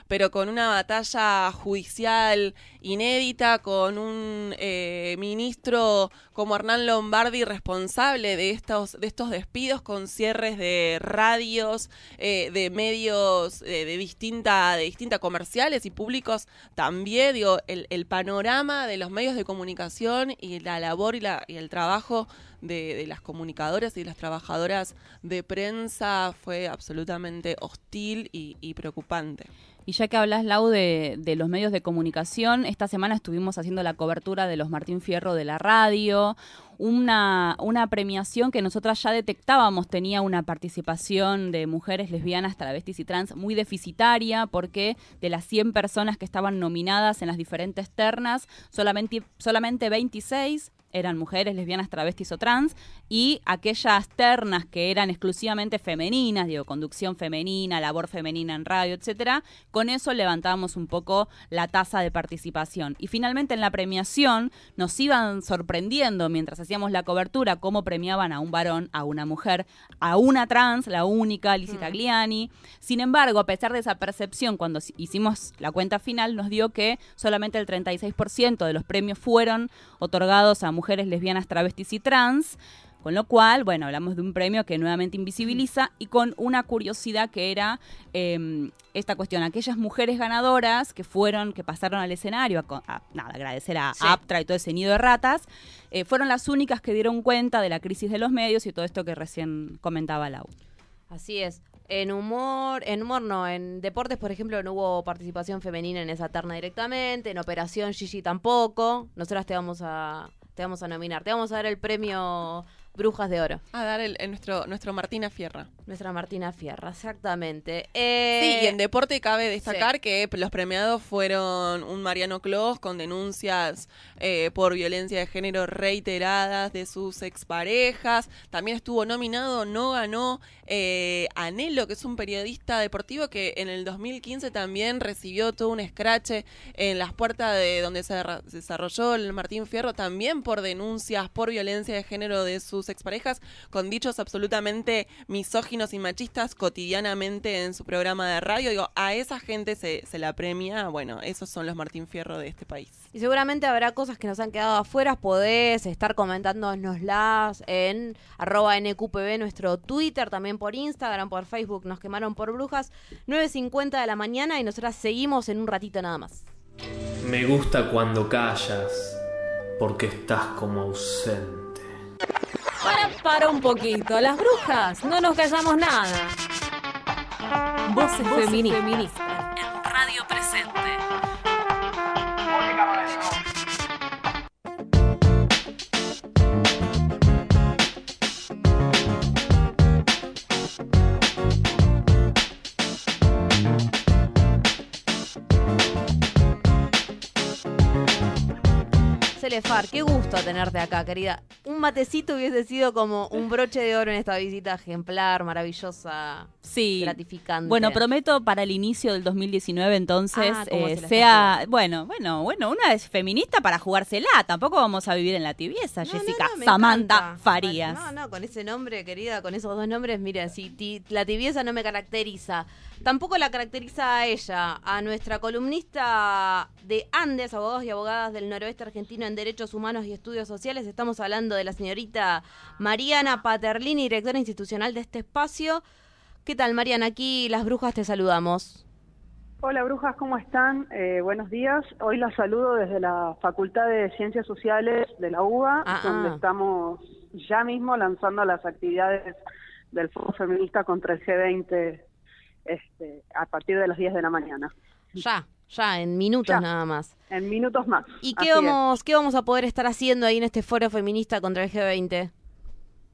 pero con una batalla judicial inédita, con un eh, ministro como Hernán Lombardi responsable de estos de estos despidos, con cierres de radios, eh, de medios eh, de distinta de distinta comerciales y públicos también. Digo, el, el panorama de los medios de comunicación y la labor y, la, y el trabajo de, las comunicadoras y de las trabajadoras de prensa fue absolutamente hostil y, y preocupante. Y ya que hablas, Lau, de, de los medios de comunicación, esta semana estuvimos haciendo la cobertura de los Martín Fierro de la radio, una, una premiación que nosotras ya detectábamos tenía una participación de mujeres lesbianas, travestis y trans muy deficitaria, porque de las 100 personas que estaban nominadas en las diferentes ternas, solamente, solamente 26 eran mujeres lesbianas, travestis o trans, y aquellas ternas que eran exclusivamente femeninas, digo, conducción femenina, labor femenina en radio, etcétera, con eso levantábamos un poco la tasa de participación. Y finalmente en la premiación nos iban sorprendiendo mientras hacíamos la cobertura cómo premiaban a un varón, a una mujer, a una trans, la única, Lizzie Tagliani. Sin embargo, a pesar de esa percepción, cuando hicimos la cuenta final, nos dio que solamente el 36% de los premios fueron otorgados a mujeres lesbianas, travestis y trans. Con lo cual, bueno, hablamos de un premio que nuevamente invisibiliza y con una curiosidad que era eh, esta cuestión. Aquellas mujeres ganadoras que fueron, que pasaron al escenario, a, a- nada, agradecer a Sí. Aptra y todo ese nido de ratas, eh, fueron las únicas que dieron cuenta de la crisis de los medios y todo esto que recién comentaba Lau. Así es. En humor, en humor no, en deportes, por ejemplo, no hubo participación femenina en esa terna directamente, en Operación Gigi tampoco. Nosotras te vamos a te vamos a nominar, te vamos a dar el premio Brujas de Oro. A dar el, el nuestro, nuestro Martina Fierra. Nuestra Martina Fierra, exactamente. Eh, Sí, y en deporte cabe destacar que los premiados fueron un Mariano Clos con denuncias eh, por violencia de género reiteradas de sus exparejas. También estuvo nominado, no ganó eh, Anelo, que es un periodista deportivo que en el 2015 también recibió todo un escrache en las puertas de donde se desarrolló el Martín Fierro, también por denuncias por violencia de género de sus exparejas, con dichos absolutamente misóginos y machistas cotidianamente en su programa de radio. Digo, a esa gente se, se la premia. Bueno, esos son los Martín Fierro de este país. Y seguramente habrá cosas que nos han quedado afuera. Podés estar comentándonoslas en arroba NQPB, nuestro Twitter, también por Instagram, por Facebook. Nos quemaron por brujas. 9.50 de la mañana y nosotras seguimos en un ratito nada más. Me gusta cuando callas, porque estás como ausente. Para, para un poquito. Las brujas, no nos callamos nada. Voces, feministas. En Radio Presente. Celefar, qué gusto tenerte acá, querida. Un matecito hubiese sido como un broche de oro en esta visita ejemplar, maravillosa, Sí. gratificante. Bueno, prometo para el inicio del 2019 entonces Ah, eh, se sea, bueno, bueno, bueno, una es feminista para jugársela, tampoco vamos a vivir en la tibieza, Jessica Samantha encanta. Farías. No, no, con ese nombre, querida, con esos dos nombres, mira, si ti- la tibieza no me caracteriza, tampoco la caracteriza a ella, a nuestra columnista de Andes, abogados y abogadas del noroeste argentino en Derechos Humanos y Estudios Sociales. Estamos hablando de la señorita Mariana Paterlini, directora institucional de este espacio. ¿Qué tal, Mariana? Aquí las brujas te saludamos. Hola brujas, ¿cómo están? Eh, buenos días. Hoy las saludo desde la Facultad de Ciencias Sociales de la UBA, Ah, donde ah. estamos ya mismo lanzando las actividades del Foro Feminista contra el G20 este, a partir de las 10 de la mañana. Ya, ya, en minutos Ya. nada más. En minutos más. ¿Y qué es. vamos, qué vamos a poder estar haciendo ahí en este foro feminista contra el G20?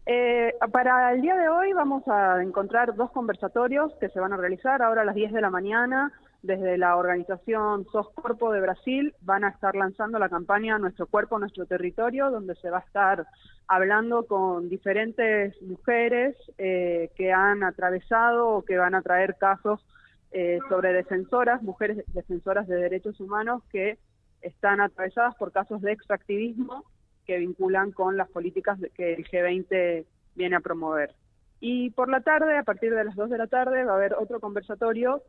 Eh, para el día de hoy vamos a encontrar dos conversatorios que se van a realizar ahora a las 10 de la mañana. Desde la organización SOS Corpo de Brasil van a estar lanzando la campaña Nuestro Cuerpo, Nuestro Territorio, donde se va a estar hablando con diferentes mujeres eh, que han atravesado o que van a traer casos eh, sobre defensoras, mujeres defensoras de derechos humanos que están atravesadas por casos de extractivismo que vinculan con las políticas que el G20 viene a promover. Y por la tarde, a partir de las 2 de la tarde, va a haber otro conversatorio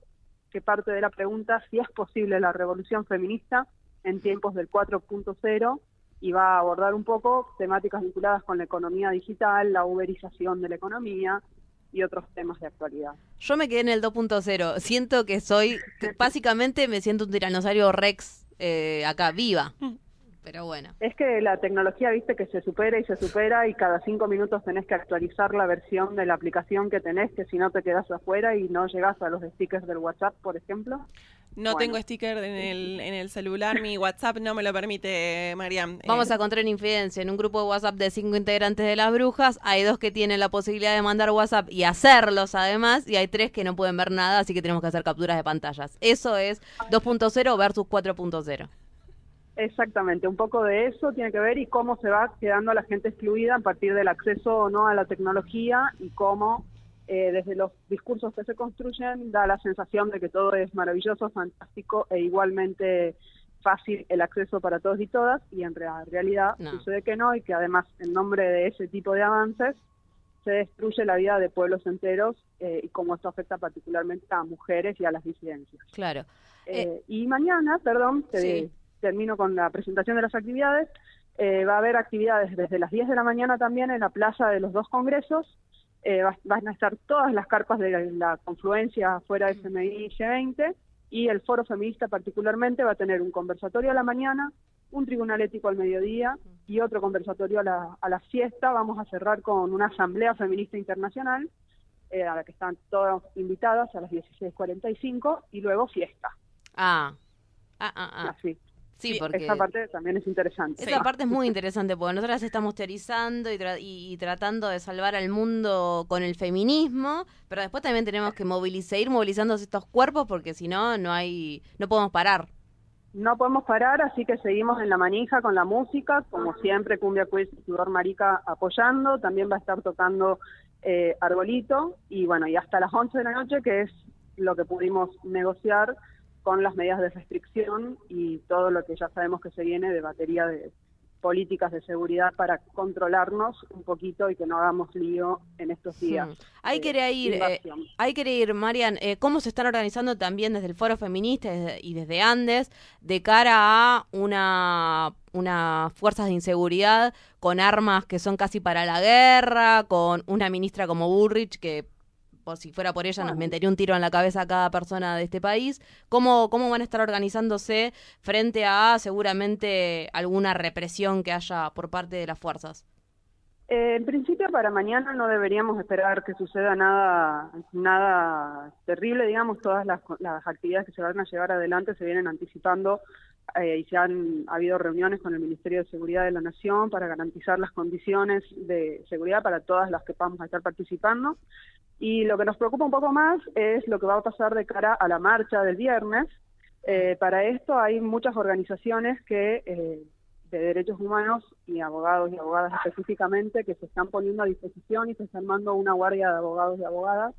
que parte de la pregunta si es posible la revolución feminista en tiempos del 4.0 y va a abordar un poco temáticas vinculadas con la economía digital, la uberización de la economía y otros temas de actualidad. Yo me quedé en el 2.0. Siento que soy, básicamente me siento un tiranosaurio Rex eh, acá, viva. Pero bueno. Es que la tecnología, viste, que se supera y se supera y cada cinco minutos tenés que actualizar la versión de la aplicación que tenés, que si no te quedás afuera y no llegás a los stickers del WhatsApp, por ejemplo. No Bueno. tengo sticker en el, en el celular, mi WhatsApp no me lo permite, Mariam. Eh, Vamos a encontrar una infidencia. En un grupo de WhatsApp de cinco integrantes de las brujas, hay dos que tienen la posibilidad de mandar WhatsApp y hacerlos además, y hay tres que no pueden ver nada, así que tenemos que hacer capturas de pantallas. Eso es 2.0 versus 4.0. Exactamente, un poco de eso tiene que ver y cómo se va quedando la gente excluida a partir del acceso o no a la tecnología y cómo eh, desde los discursos que se construyen da la sensación de que todo es maravilloso, fantástico e igualmente fácil el acceso para todos y todas y en rea- realidad No. sucede que no y que además en nombre de ese tipo de avances se destruye la vida de pueblos enteros eh, y cómo esto afecta particularmente a mujeres y a las disidencias. Claro. Eh, y mañana, perdón, te- Sí. Termino con la presentación de las actividades. eh, va a haber actividades desde las 10 de la mañana también en la plaza de los dos congresos. Eh, va- van a estar todas las carpas de la, la confluencia fuera de FMI y G20 y el foro feminista particularmente va a tener un conversatorio a la mañana, un tribunal ético al mediodía y otro conversatorio a la, a la siesta. Vamos a cerrar con una asamblea feminista internacional eh, a la que están todas invitadas a las 16.45 y luego fiesta. Ah. Ah, ah, ah. Así. Sí, porque Esa parte también es interesante. esa parte es muy interesante porque nosotras estamos teorizando y, tra- y- tratando de salvar al mundo con el feminismo, pero después también tenemos que movilizar, seguir movilizando estos cuerpos porque si no, no hay, no podemos parar. No podemos parar, así que seguimos en la manija con la música, como siempre, Cumbia Quiz y Sudor Marica apoyando. También va a estar tocando eh, Arbolito y bueno, y hasta las 11 de la noche, que es lo que pudimos negociar con las medidas de restricción y todo lo que ya sabemos que se viene de batería de políticas de seguridad para controlarnos un poquito y que no hagamos lío en estos días. Hmm. Hay de que ir, eh, hay que ir, Marian, eh, cómo se están organizando también desde el Foro Feminista y desde- Andes de cara a una unas fuerzas de inseguridad con armas que son casi para la guerra, con una ministra como Bullrich que por si fuera por ella nos metería un tiro en la cabeza a cada persona de este país. ¿Cómo, cómo van a estar organizándose frente a seguramente alguna represión que haya por parte de las fuerzas? Eh, en principio para mañana no deberíamos esperar que suceda nada nada terrible, digamos, todas las, las actividades que se van a llevar adelante se vienen anticipando eh, y se han habido reuniones con el Ministerio de Seguridad de la Nación para garantizar las condiciones de seguridad para todas las que vamos a estar participando. Y lo que nos preocupa un poco más es lo que va a pasar de cara a la marcha del viernes. Eh, para esto hay muchas organizaciones que eh, de derechos humanos y abogados y abogadas específicamente que se están poniendo a disposición y se está armando una guardia de abogados y abogadas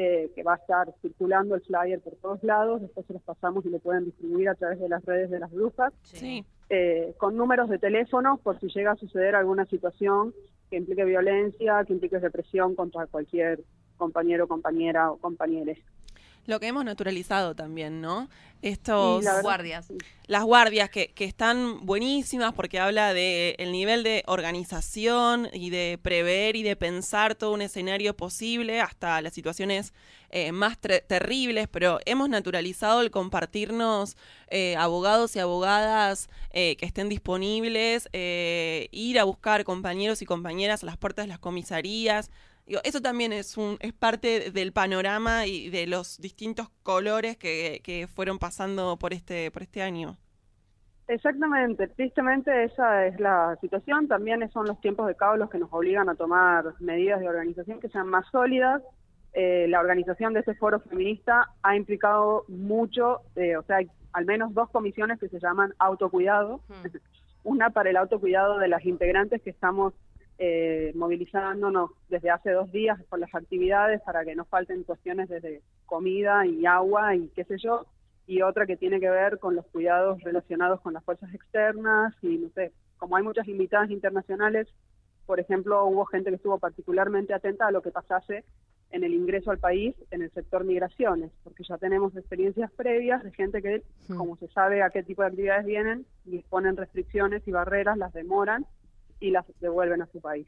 eh, que va a estar circulando el flyer por todos lados, después se los pasamos y lo pueden distribuir a través de las redes de las brujas, Sí. eh, con números de teléfonos por si llega a suceder alguna situación que implique violencia, que implique represión contra cualquier compañero, compañera o compañeres. Lo que hemos naturalizado también, ¿no? Estos la guardias. Las guardias que, que están buenísimas porque habla de el nivel de organización y de prever y de pensar todo un escenario posible hasta las situaciones eh, más tre- terribles, pero hemos naturalizado el compartirnos eh, abogados y abogadas eh, que estén disponibles, eh, ir a buscar compañeros y compañeras a las puertas de las comisarías. Digo, eso también es un es parte del panorama y de los distintos colores que, que fueron pasando por este por este año. Exactamente, tristemente esa es la situación. También son los tiempos de caos los que nos obligan a tomar medidas de organización que sean más sólidas. Eh, la organización de este foro feminista ha implicado mucho, eh, o sea, hay al menos dos comisiones que se llaman autocuidado. *laughs* Una para el autocuidado de las integrantes que estamos eh, movilizándonos desde hace dos días por las actividades para que no falten cuestiones desde comida y agua y qué sé yo y otra que tiene que ver con los cuidados relacionados con las fuerzas externas y no sé, como hay muchas invitadas internacionales, por ejemplo, hubo gente que estuvo particularmente atenta a lo que pasase en el ingreso al país en el sector migraciones, porque ya tenemos experiencias previas de gente que, como se sabe a qué tipo de actividades vienen, disponen restricciones y barreras, las demoran y las devuelven a su país.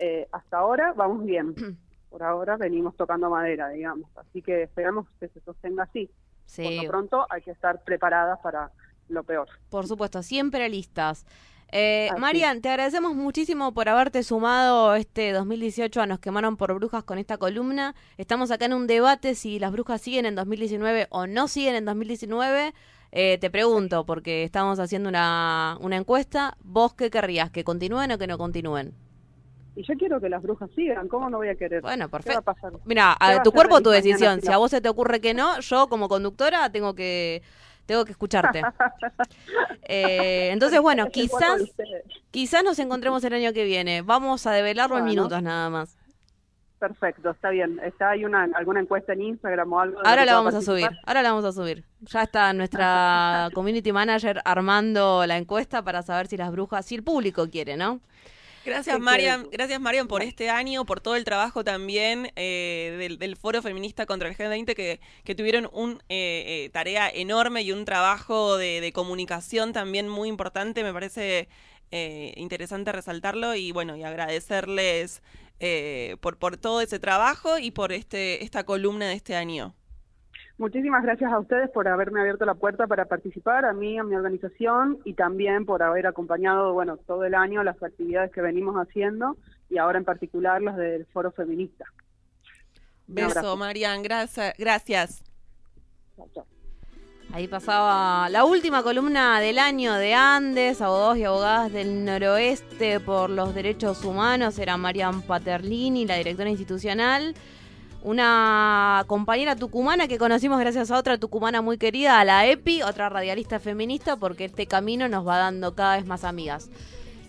Eh, hasta ahora vamos bien, *clears throat* por ahora venimos tocando madera, digamos, así que esperamos que se sostenga así. Sí. Por lo pronto hay que estar preparadas para lo peor. Por supuesto, siempre listas. Eh. Marian, te agradecemos muchísimo por haberte sumado este 2018 a Nos quemaron por brujas con esta columna. Estamos acá en un debate si las brujas siguen en 2019 o no siguen en 2019. Eh, te pregunto, porque estamos haciendo una, una encuesta. ¿Vos qué querrías? ¿Que continúen o que no continúen? Y yo quiero que las brujas sigan, ¿cómo no voy a querer? Bueno, ¿Qué va a pasar? Mira, ¿Qué va a tu cuerpo tu decisión. si a vos se te ocurre que no, yo como conductora tengo que tengo que escucharte. *laughs* Eh, entonces, bueno, quizás quizás nos encontremos el año que viene. Vamos a develarlo en minutos nada más. Perfecto, está bien. ¿Está hay una alguna encuesta en Instagram o algo? Ahora la vamos a subir. Ahora la vamos a subir. Ya está nuestra *laughs* community manager armando la encuesta para saber si las brujas, si el público quiere, ¿no? Gracias, ¿Qué Marian. Gracias, Marian, por este año, por todo el trabajo también eh, del, del Foro Feminista contra el Gen 20, que, que tuvieron una tarea enorme y un trabajo de, de comunicación también muy importante. Me parece eh, interesante resaltarlo y bueno, y agradecerles eh, por, por todo ese trabajo y por este esta columna de este año. Muchísimas gracias a ustedes por haberme abierto la puerta para participar, a mí, a mi organización y también por haber acompañado, bueno, todo el año las actividades que venimos haciendo y ahora en particular las del Foro Feminista. Beso. Marian. Gracias. Gracias. Chao, chao. Ahí pasaba la última columna del año de Andes, abogados y abogadas del noroeste por los derechos humanos. Era Marian Paterlini, la directora institucional. Una compañera tucumana que conocimos gracias a otra tucumana muy querida, a la EPI, otra radialista feminista, porque este camino nos va dando cada vez más amigas.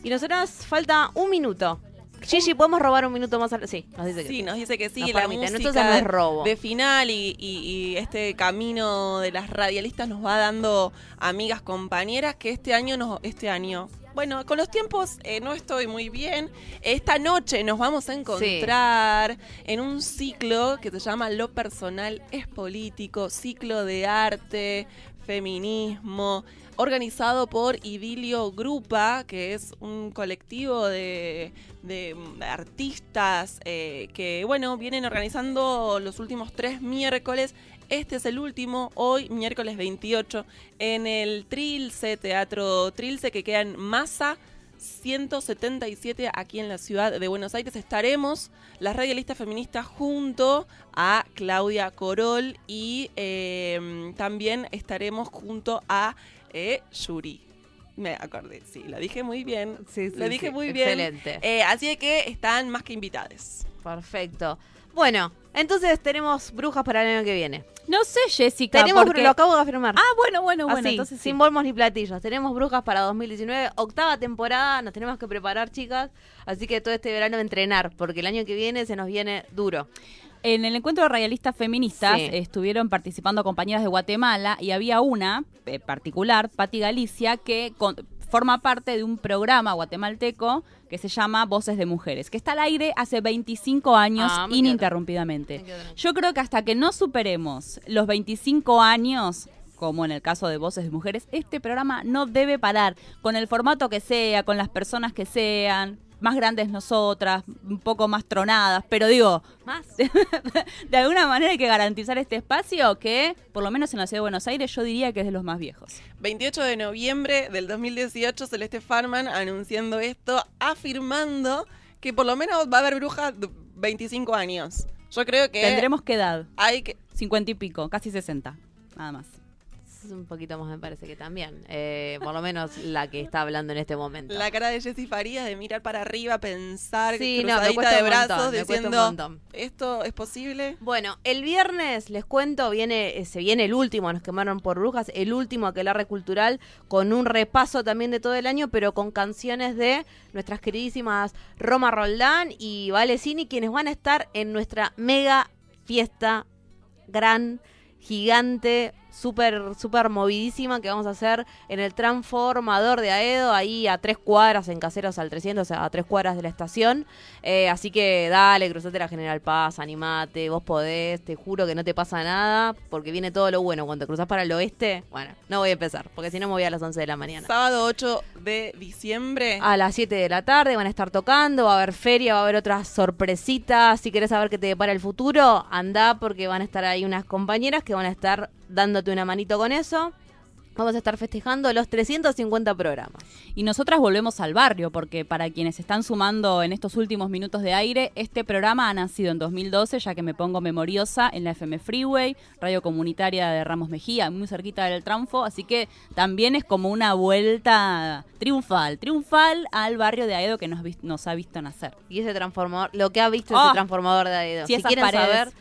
Y nosotras falta un minuto. Gigi, ¿podemos robar un minuto más? al- Sí, nos dice que Sí, nos dice que sí, Nos la permiten. música Entonces no es robo. de final y, y- y este camino de las radialistas nos va dando amigas, compañeras que este año, nos, este año, bueno, con los tiempos eh, no estoy muy bien. Esta noche nos vamos a encontrar en un ciclo que se llama Lo personal es político, ciclo de arte, feminismo, organizado por Idilio Grupa, que es un colectivo de, artistas eh, que, bueno, vienen organizando los últimos tres miércoles. Este es el último, hoy, miércoles 28, en el Trilce, Teatro Trilce, que queda en Massa 177 aquí en la ciudad de Buenos Aires. Estaremos las radialistas feministas junto a Claudia Corol y eh, también estaremos junto a eh, Yuri. Me acordé, sí, lo dije muy bien. Sí, sí, lo dije sí, muy bien. excelente. Eh, así que están más que invitadas. Perfecto. Bueno, Entonces tenemos brujas para el año que viene. No sé, Jessica. Tenemos, porque- lo acabo de afirmar. Ah, bueno, bueno, bueno. Así, entonces sí. sin bombos ni platillos. Tenemos brujas para 2019, octava temporada, nos tenemos que preparar, chicas. Así que todo este verano entrenar, porque el año que viene se nos viene duro. En el encuentro de realistas feministas Sí. estuvieron participando compañeras de Guatemala y había una eh, particular, Patti Galicia, que con- forma parte de un programa guatemalteco que se llama Voces de Mujeres, que está al aire hace 25 años Ah, ininterrumpidamente. Yo creo que hasta que no superemos los 25 años, como en el caso de Voces de Mujeres, este programa no debe parar, con el formato que sea, con las personas que sean, más grandes nosotras, un poco más tronadas, pero digo, Más. *laughs* de alguna manera hay que garantizar este espacio que, por lo menos en la ciudad de Buenos Aires, yo diría que es de los más viejos. 28 de noviembre del 2018, Celeste Farman anunciando esto, afirmando que por lo menos va a haber brujas de 25 años. Yo creo que Tendremos qué edad. hay que... 50 y pico, casi 60, nada más. Un poquito más, me parece que también. Eh, por lo menos la que está hablando en este momento. La cara de Jessy Farías de mirar para arriba, pensar, Sí, no, me cruzadita cuesta de brazos, montón, diciendo. ¿esto es posible? Bueno, el viernes, les cuento, viene eh, se viene el último, nos quemaron por brujas, el último aquelarre cultural, con un repaso también de todo el año, pero con canciones de nuestras queridísimas Roma Roldán y Valecini, quienes van a estar en nuestra mega fiesta gran, gigante, súper, súper movidísima que vamos a hacer en el transformador de Aedo, ahí a tres cuadras en Caseros al 300, o sea, a tres cuadras de la estación. Eh, así que dale, cruzate la General Paz, animate, vos podés, te juro que no te pasa nada, porque viene todo lo bueno. Cuando cruzás para el oeste, bueno, no voy a empezar, porque si no me voy a las 11 de la mañana. Sábado 8 de diciembre. A las 7 de la tarde van a estar tocando, va a haber feria, va a haber otras sorpresitas. Si querés saber qué te depara el futuro, anda porque van a estar ahí unas compañeras que van a estar dándote una manito con eso. Vamos a estar festejando los 350 programas. Y nosotras volvemos al barrio, porque para quienes están sumando en estos últimos minutos de aire, este programa ha nacido en 2012, ya que me pongo memoriosa en la FM Freeway, radio comunitaria de Ramos Mejía, muy cerquita del Tranfo, así que también es como una vuelta triunfal, triunfal al barrio de Aedo que nos, ha visto nacer. Y ese transformador, lo que ha visto Oh, ese transformador de Aedo. si quieren paredes saber,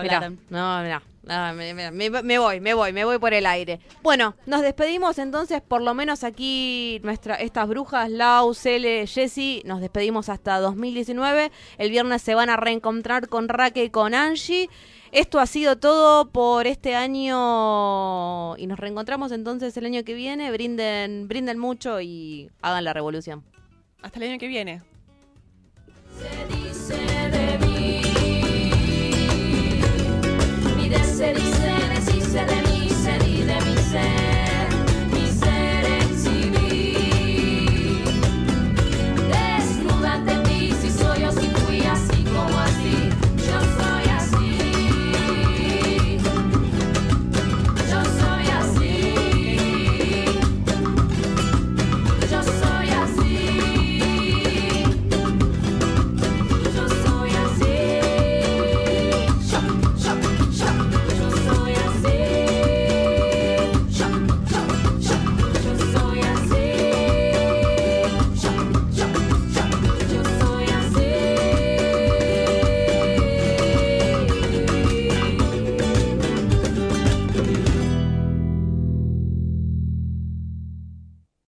Mirá, no, mirá. No, me, me- voy, me voy, me voy por el aire. Bueno, nos despedimos entonces, por lo menos aquí, nuestra, estas brujas, Lau, Cele, Jessy, nos despedimos hasta 2019. El viernes se van a reencontrar con Raque y con Angie. Esto ha sido todo por este año y nos reencontramos entonces el año que viene. Brinden, brinden mucho y hagan la revolución. Hasta el año que viene. Se se dice, deshice de mí.